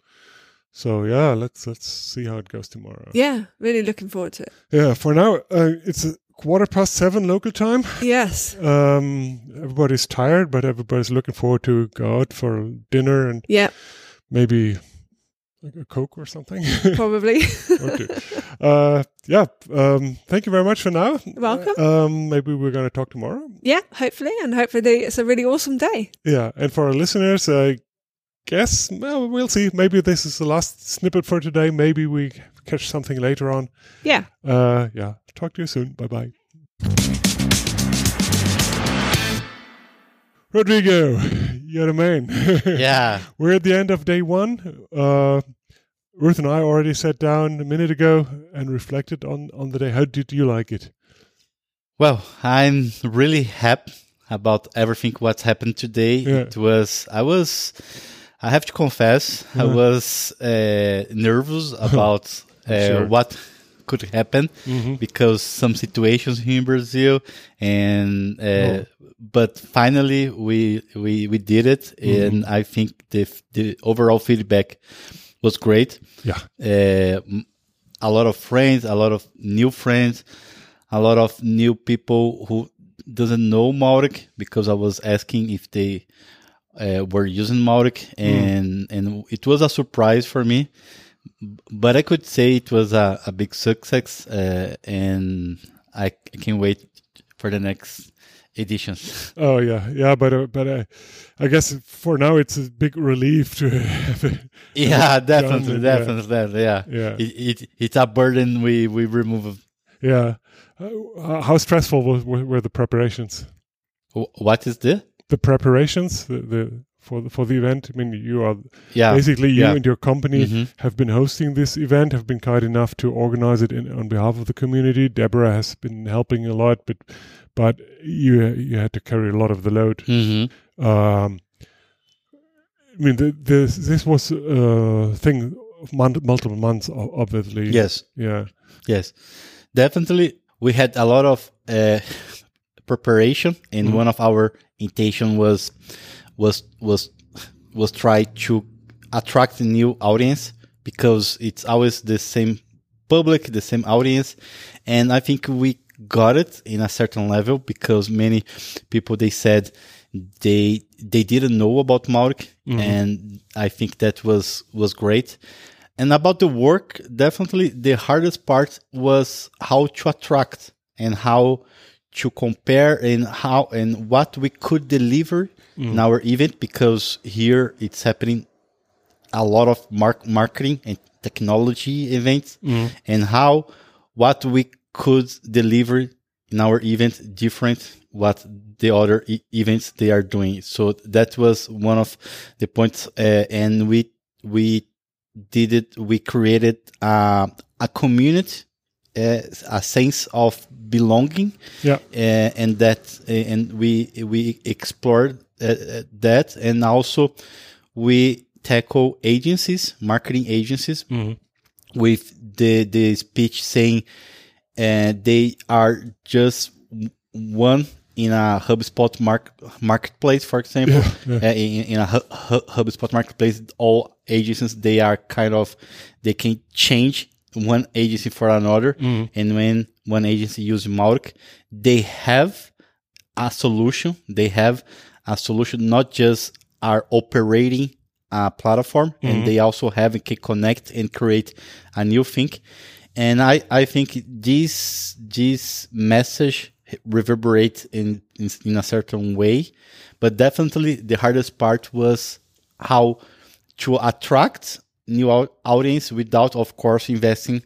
So yeah, let's let's see how it goes tomorrow. yeah, really looking forward to it. Yeah, for now uh, it's a quarter past seven local time. Yes. Um, everybody's tired, but everybody's looking forward to go out for dinner and Yeah, maybe like a coke or something. probably. okay. Uh, yeah. Um, thank you very much for now. Welcome. Um, maybe we're going to talk tomorrow. yeah, hopefully. And hopefully it's a really awesome day. Yeah, and for our listeners, I guess well, we'll see. Maybe this is the last snippet for today. Maybe we catch something later on. Yeah. Uh, yeah. Talk to you soon. Bye bye. Rodrigo, you're the man. Yeah. We're at the end of day one. Uh, Ruth and I already sat down a minute ago and reflected on, on the day. How did you like it? Well, I'm really happy about everything what's happened today. Yeah. It was I was I have to confess I was uh, nervous about uh, sure. what could happen Mhm. because some situations here in Brazil and uh, Oh. but finally we we we did it Mm-hmm. and I think the the overall feedback was great Yeah. uh, a lot of friends, a lot of new friends, a lot of new people who doesn't know Mautic because I was asking if they uh, were using Mautic and and it was a surprise for me. But I could say it was a, a big success uh, and I, I can wait for the next editions. Oh yeah, yeah, but uh, but uh, I guess for now it's a big relief to have it. yeah, definitely, yeah. definitely, yeah. Yeah. It, it, it's a burden we we remove. Yeah. Uh, how stressful were, were, were the preparations? What is the? The preparations the, the for the, for the event. I mean, you are Yeah, basically you yeah. and your company Mhm. have been hosting this event. Have been kind enough to organize it in, on behalf of the community. Deborah has been helping a lot, but but you you had to carry a lot of the load. hmm Um, I mean, the, this this was a thing multiple months, obviously. Yes, Yeah. yes, definitely. We had a lot of uh, preparation, and Mhm. one of our intention was was was was try to attract a new audience because it's always the same public, the same audience, and I think we got it in a certain level because many people they said they they didn't know about Mautic, mm-hmm. and I think that was was great. And about the work, definitely the hardest part was how to attract and how to compare and how and what we could deliver in our event because here it's happening a lot of mark- marketing and technology events and how what we could deliver in our event different what the other e- events they are doing. So that was one of the points uh, and we we did it we created uh, a community uh, a sense of belonging Yeah. uh, and that uh, and we we explored uh, that. And also we tackle agencies marketing agencies with the the speech saying uh, they are just one in a HubSpot mark, marketplace, for example, Uh, in, in a Hu- Hu- HubSpot marketplace, all agencies they are kind of they can change one agency for another, and when one agency uses Mautic, they have a solution. They have a solution, not just are operating a platform, and mm-hmm. they also have can connect and create a new thing. And I, I think this this message reverberates in, in in a certain way, but definitely the hardest part was how to attract new audience without, of course, investing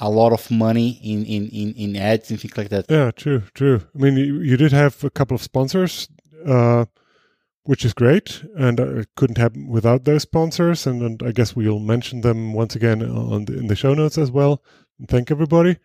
a lot of money in, in, in, in ads and things like that. Yeah, true, true. I mean, you, you did have a couple of sponsors, uh, which is great, and it couldn't happen without those sponsors. And, and I guess we'll mention them once again on the, in the show notes as well. And thank everybody.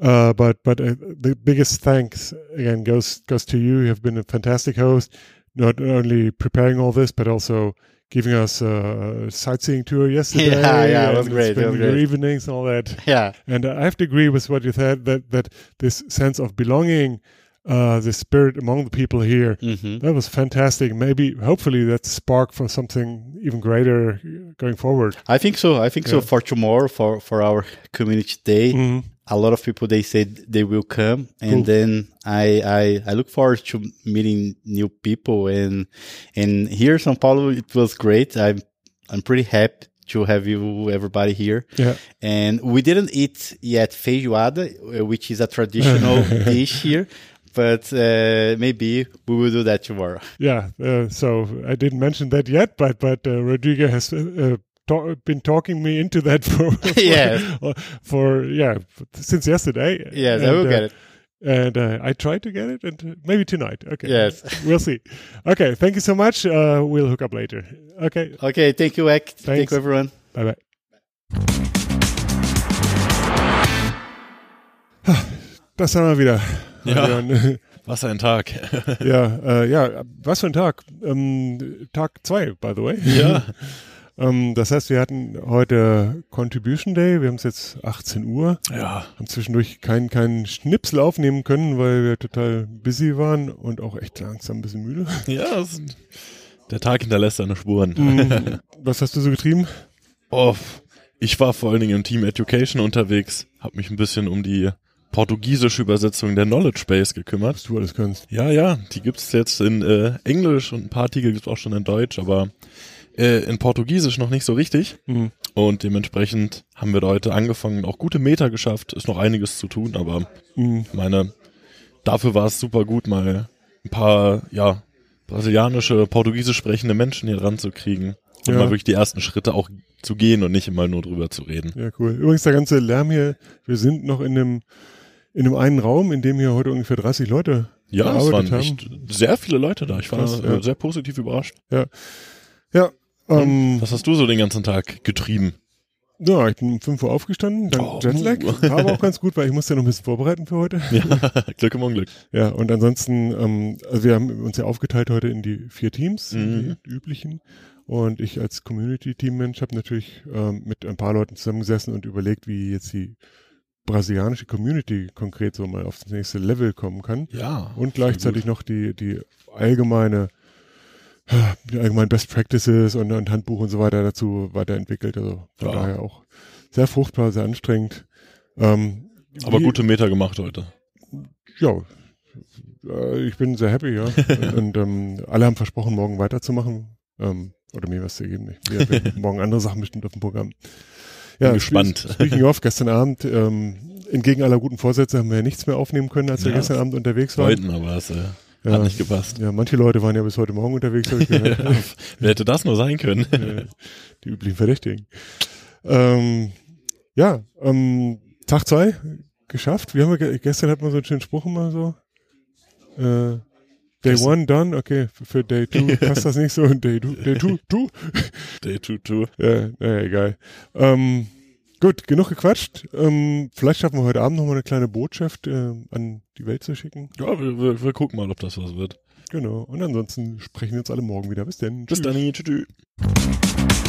Uh, but but uh, the biggest thanks again goes goes to you. You have been a fantastic host, not only preparing all this, but also giving us a sightseeing tour yesterday. Yeah, yeah, it was and great, it was spending your evenings and all that. Yeah. And I have to agree with what you said that that this sense of belonging, uh, the spirit among the people here, hmm that was fantastic. Maybe, hopefully, that's spark for something even greater going forward. I think so. I think so for tomorrow, for, for our community day. Mhm. A lot of people they said they will come, and Cool. then I, I I look forward to meeting new people and and here in São Paulo it was great. I'm I'm pretty happy to have you everybody here. Yeah. And we didn't eat yet feijoada, uh, which is a traditional dish here, but uh, maybe we will do that tomorrow. Yeah. Uh, so I didn't mention that yet, but but uh, Rodrigo has. Uh, ta- been talking me into that for, for Yes. for yeah since yesterday Yes, I And, will uh, get it. and uh, I tried to get it, and uh, maybe tonight. Okay. Yes. we'll see. Okay, thank you so much. Uh, we'll hook up later. Okay, Okay, thank you, Ek. Thank you, everyone. bye bye. Das haben wir wieder. Ja. Adrian. Was ein Tag. ja, äh, ja, was für ein Tag. Ähm, Tag zwei, by the way. ja. Ähm, das heißt, wir hatten heute Contribution Day. Wir haben es jetzt 18 Uhr. Ja. Haben zwischendurch keinen keinen Schnipsel aufnehmen können, weil wir total busy waren und auch echt langsam ein bisschen müde. Ja, der Tag hinterlässt seine Spuren. Mhm. was hast du so getrieben? Oh, ich war vor allen Dingen im Team Education unterwegs, habe mich ein bisschen um die portugiesische Übersetzung der Knowledge Base gekümmert. Was du alles kannst. Ja, ja, die gibt's jetzt in äh, Englisch und ein paar Artikel gibt's auch schon in Deutsch, aber äh, in Portugiesisch noch nicht so richtig. Mhm. Und dementsprechend haben wir da heute angefangen, auch gute Meter geschafft. Ist noch einiges zu tun, aber Mhm. ich meine, dafür war es super gut, mal ein paar, ja, brasilianische, portugiesisch sprechende Menschen hier dran zu kriegen. Und Ja. mal wirklich die ersten Schritte auch zu gehen und nicht immer nur drüber zu reden. Ja, cool. Übrigens, der ganze Lärm hier, wir sind noch in einem, in einem einen Raum, in dem hier heute ungefähr 30 Leute Ja, es waren haben. echt sehr viele Leute da. Ich war Krass, äh, ja. sehr positiv überrascht. Ja, ähm, Was hast du so den ganzen Tag getrieben? ja, ich bin um 5 Uhr aufgestanden, dank Oh. Jetlag. War aber auch ganz gut, weil ich musste ja noch ein bisschen vorbereiten für heute. Ja, Glück im Unglück. Ja, und ansonsten, ähm, also wir haben uns ja aufgeteilt heute in die vier Teams, Mhm. die üblichen. Und ich als Community-Team-Mensch habe natürlich ähm, mit ein paar Leuten zusammengesessen und überlegt, wie jetzt die brasilianische Community konkret so mal auf das nächste Level kommen kann. Ja. Und gleichzeitig noch die, die allgemeine, die allgemeinen Best Practices und, und Handbuch und so weiter dazu weiterentwickelt. Also von Ja. daher auch sehr fruchtbar, sehr anstrengend. Ähm, Aber wie- gute Meter gemacht heute. ja, äh, ich bin sehr happy, ja. und und ähm, alle haben versprochen, morgen weiterzumachen. Ähm, oder mir was zu geben. Wir haben morgen andere Sachen bestimmt auf dem Programm. Ja, Bin gespannt. spe- Speaking of, gestern Abend, ähm, entgegen aller guten Vorsätze haben wir ja nichts mehr aufnehmen können, als wir Ja, gestern Abend unterwegs waren. Wollten, aber äh, Ja. Hat nicht gepasst. Ja, manche Leute waren ja bis heute Morgen unterwegs, gehört. Wer hätte das nur sein können? Die üblichen Verdächtigen. Ähm, ja, ähm, Tag zwei geschafft. Wir haben ja ge gestern hatten wir so einen schönen Spruch immer so. Äh, Day one done, okay, für- für Day two passt das nicht so. Day two, Day two, two. Day two two. Ja, naja, egal. Ähm, gut, genug gequatscht. Ähm, vielleicht schaffen wir heute Abend noch mal eine kleine Botschaft äh, an die Welt zu schicken. Ja, wir, wir, wir gucken mal, ob das was wird. Genau. Und ansonsten sprechen wir uns alle morgen wieder. Bis denn. Bis Tschüss. dann. Tschüss.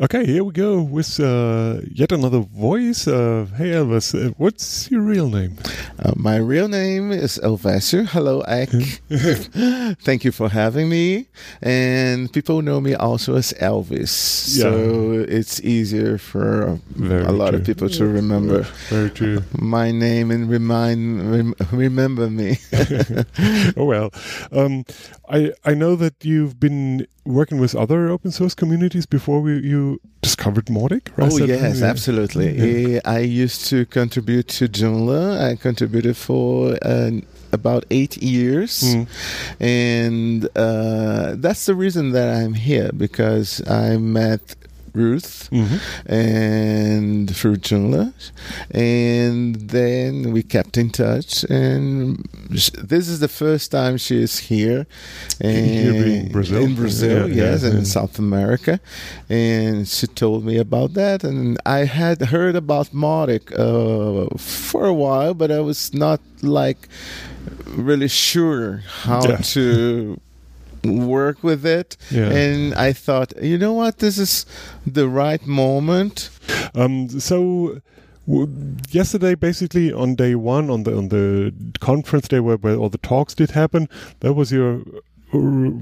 Okay, here we go with uh, yet another voice. Uh, hey Elvis, uh, what's your real name? Uh, my real name is Elvasio. Hello, Ike. Thank you for having me. And people know me also as Elvis. So it's easier for Very a lot true. of people to remember Very true. my name and remind rem- remember me. oh well, um, I I know that you've been working with other open source communities before we, you discovered Mautic, right? Oh yes, yeah. absolutely. Yeah. I used to contribute to Joomla. I contributed for uh, about eight years, Mm. and uh, that's the reason that I'm here because I met Ruth Mhm. and through and then we kept in touch. And sh- this is the first time she is here, being Brazil? in Brazil, Yeah, yes, yeah, and in yeah. South America, and she told me about that, and I had heard about Mautic uh, for a while, but I was not like really sure how Yeah. to work with it. Yeah. and i thought you know what? This is the right moment. Um, so yesterday, basically on day one, on the on the conference day where, where all the talks did happen, that was your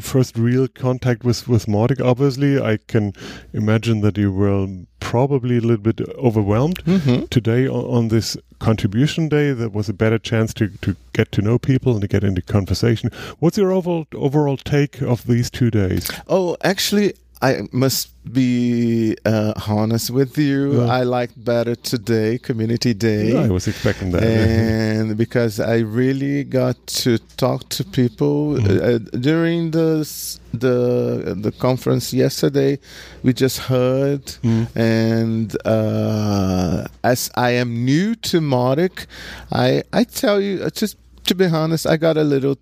first real contact with with Mautic. Obviously, I can imagine that you were probably a little bit overwhelmed Mhm. today on, on this contribution day. That was a better chance to to get to know people and to get into conversation. What's your overall overall take of these two days? oh actually i must be uh, honest with you Yeah. i liked better today community day I was expecting that. and because I really got to talk to people Mhm. uh, during the the the conference yesterday, we just heard, Mm. and uh, as I am new to Mautic, I I tell you uh, just to be honest, I got a little.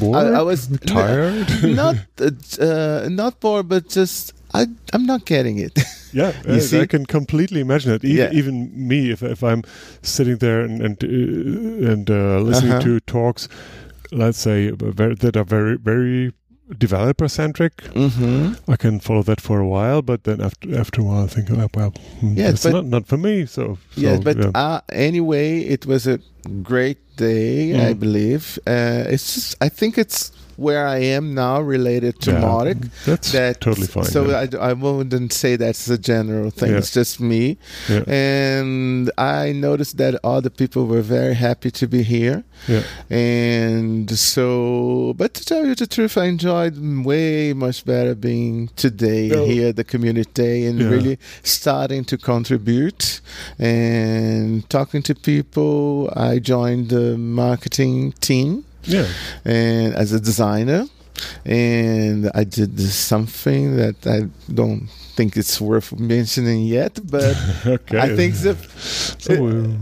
Bored? I, I was tired. not uh, uh, not bored, but just I I'm not getting it. Yeah, You I, see? I can completely imagine it. Even, Yeah. even me, if if I'm sitting there and and uh, and uh, listening Uh-huh. to talks, let's say that are very very developer centric, mm-hmm. I can follow that for a while. But then after after a while, I think, oh, well, hmm, Yeah, it's but- not not for me. So, so Yes, but yeah. uh, anyway, it was a great day, I Mm. believe. Uh, it's just, I think it's where I am now related to Yeah, Mautic. that's That totally fine. So yeah. I d- I, wouldn't say that's a general thing. Yeah. It's just me, yeah. and I noticed that other people were very happy to be here. Yeah. And so, but to tell you the truth, I enjoyed way much better being today No. here at the community day and Yeah. really starting to contribute and talking to people. I joined the marketing team yeah. and as a designer and I did something that I don't think it's worth mentioning yet, but Okay. I think the, So,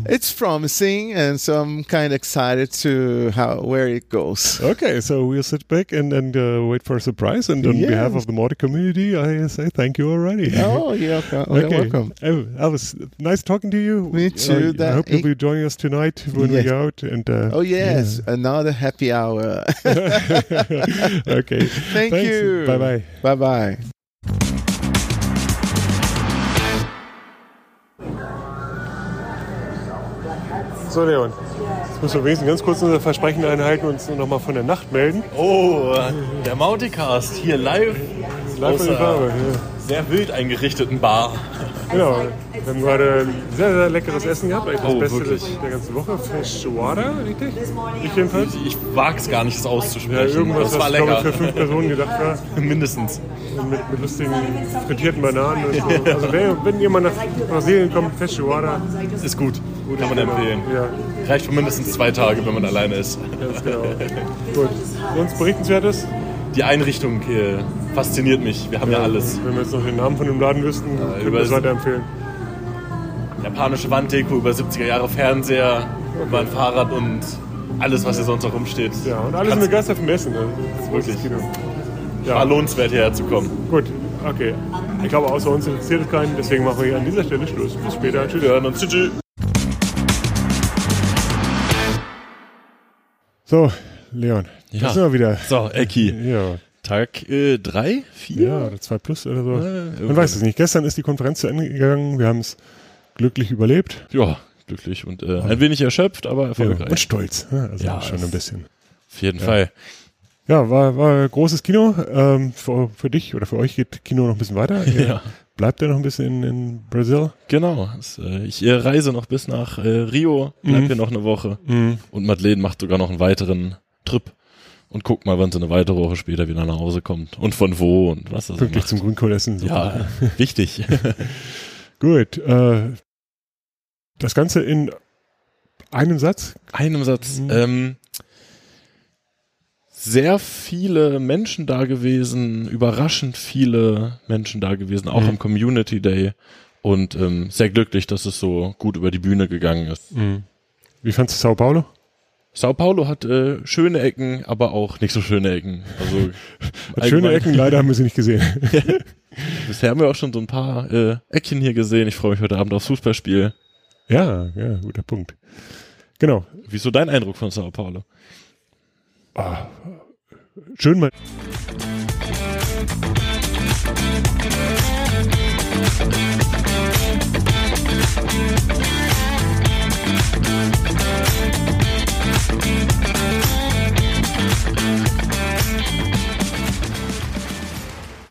it's promising, and so I'm kind of excited to how where it goes. Okay, so we'll sit back and, and uh, wait for a surprise. And on behalf of the Mautic community, I say thank you already. Oh, you're, welcome. you're welcome. Oh, Elvis, nice talking to you. Me too, Uh, I hope you'll be joining us tonight when Yes. we go out. And uh, Oh yes, another happy hour. okay. Thank Thanks. you. Bye bye. Bye bye. So, Leon. Jetzt müssen wir wenigstens ganz kurz unser Versprechen einhalten und uns nochmal von der Nacht melden. Oh, der Mauticast hier live. Live in die Farbe. Ja. sehr wild eingerichteten Bar. Genau. Wir haben gerade sehr, sehr leckeres Essen gehabt. Eigentlich das Oh, Beste wirklich? der ganzen Woche. Feijoada, richtig? Ich jedenfalls. Ich wage es gar nicht, das Ja, auszusprechen. irgendwas, das war was ich glaube, lecker. für fünf Personen gedacht war. Mindestens. Mit, mit lustigen frittierten Bananen. Und so. Also wer, wenn jemand nach Brasilien kommt, Feijoada. Ist gut. Kann man empfehlen. Ja, Reicht für mindestens zwei Tage, wenn man alleine ist. ganz genau. Gut. Sonst berichtenswertes? Die Einrichtung äh, fasziniert mich. Wir haben ja, alles. Wenn wir jetzt noch den Namen von dem Laden wüssten, könnten wir über- es weiterempfehlen. Japanische Wanddeko über 70er Jahre Fernseher, über ein Fahrrad und alles, was hier sonst noch rumsteht. Ja, und alle sind begeistert vom Essen. Also, das ist Wirklich. Kino. War Ja, lohnenswert hierher zu kommen. gut. Okay. Ich glaube, außer uns interessiert es keinen. Deswegen machen wir hier an dieser Stelle Schluss. Bis später. Tschüss. Wir hören uns. Tschüss. So, Leon. Ja. Da sind wir wieder. So, Ecki. Ja, Tag äh, drei, vier? ja, oder 2 plus oder so. Äh, Man weiß es nicht. Gestern ist die Konferenz zu Ende gegangen. Wir haben es glücklich überlebt. Ja, glücklich und äh, ein wenig erschöpft, aber Ja, erfolgreich. und stolz. ne? Also Ja, schon ein bisschen. Auf jeden Fall. Ja, war, war großes Kino. Ähm, für, für dich oder für euch geht Kino noch ein bisschen weiter. Ja. Bleibt ihr noch ein bisschen in, in Brasil? Genau. Äh, ich äh, reise noch bis nach äh, Rio, bleib Mhm. hier noch eine Woche. Und Madeleine macht sogar noch einen weiteren Trip und guckt mal, wann sie eine weitere Woche später wieder nach Hause kommt. Und von wo und was das Pünktlich macht. zum Grünkohlessen. Ja, wichtig. Gut. Äh, das Ganze in einem Satz. Einem Satz. Mhm. Ähm, sehr viele Menschen da gewesen, überraschend viele Menschen da gewesen, auch Mhm. am Community Day. Und ähm, sehr glücklich, dass es so gut über die Bühne gegangen ist. Wie fandst du Sao Paulo? Sao Paulo hat äh, schöne Ecken, aber auch nicht so schöne Ecken. Also schöne Ecken, leider haben wir sie nicht gesehen. Bisher haben wir auch schon so ein paar äh, Eckchen hier gesehen. Ich freue mich heute Abend aufs Fußballspiel. ja, ja, guter Punkt. Genau. Wie ist so dein Eindruck von Sao Paulo? Ah, schön mal. Musik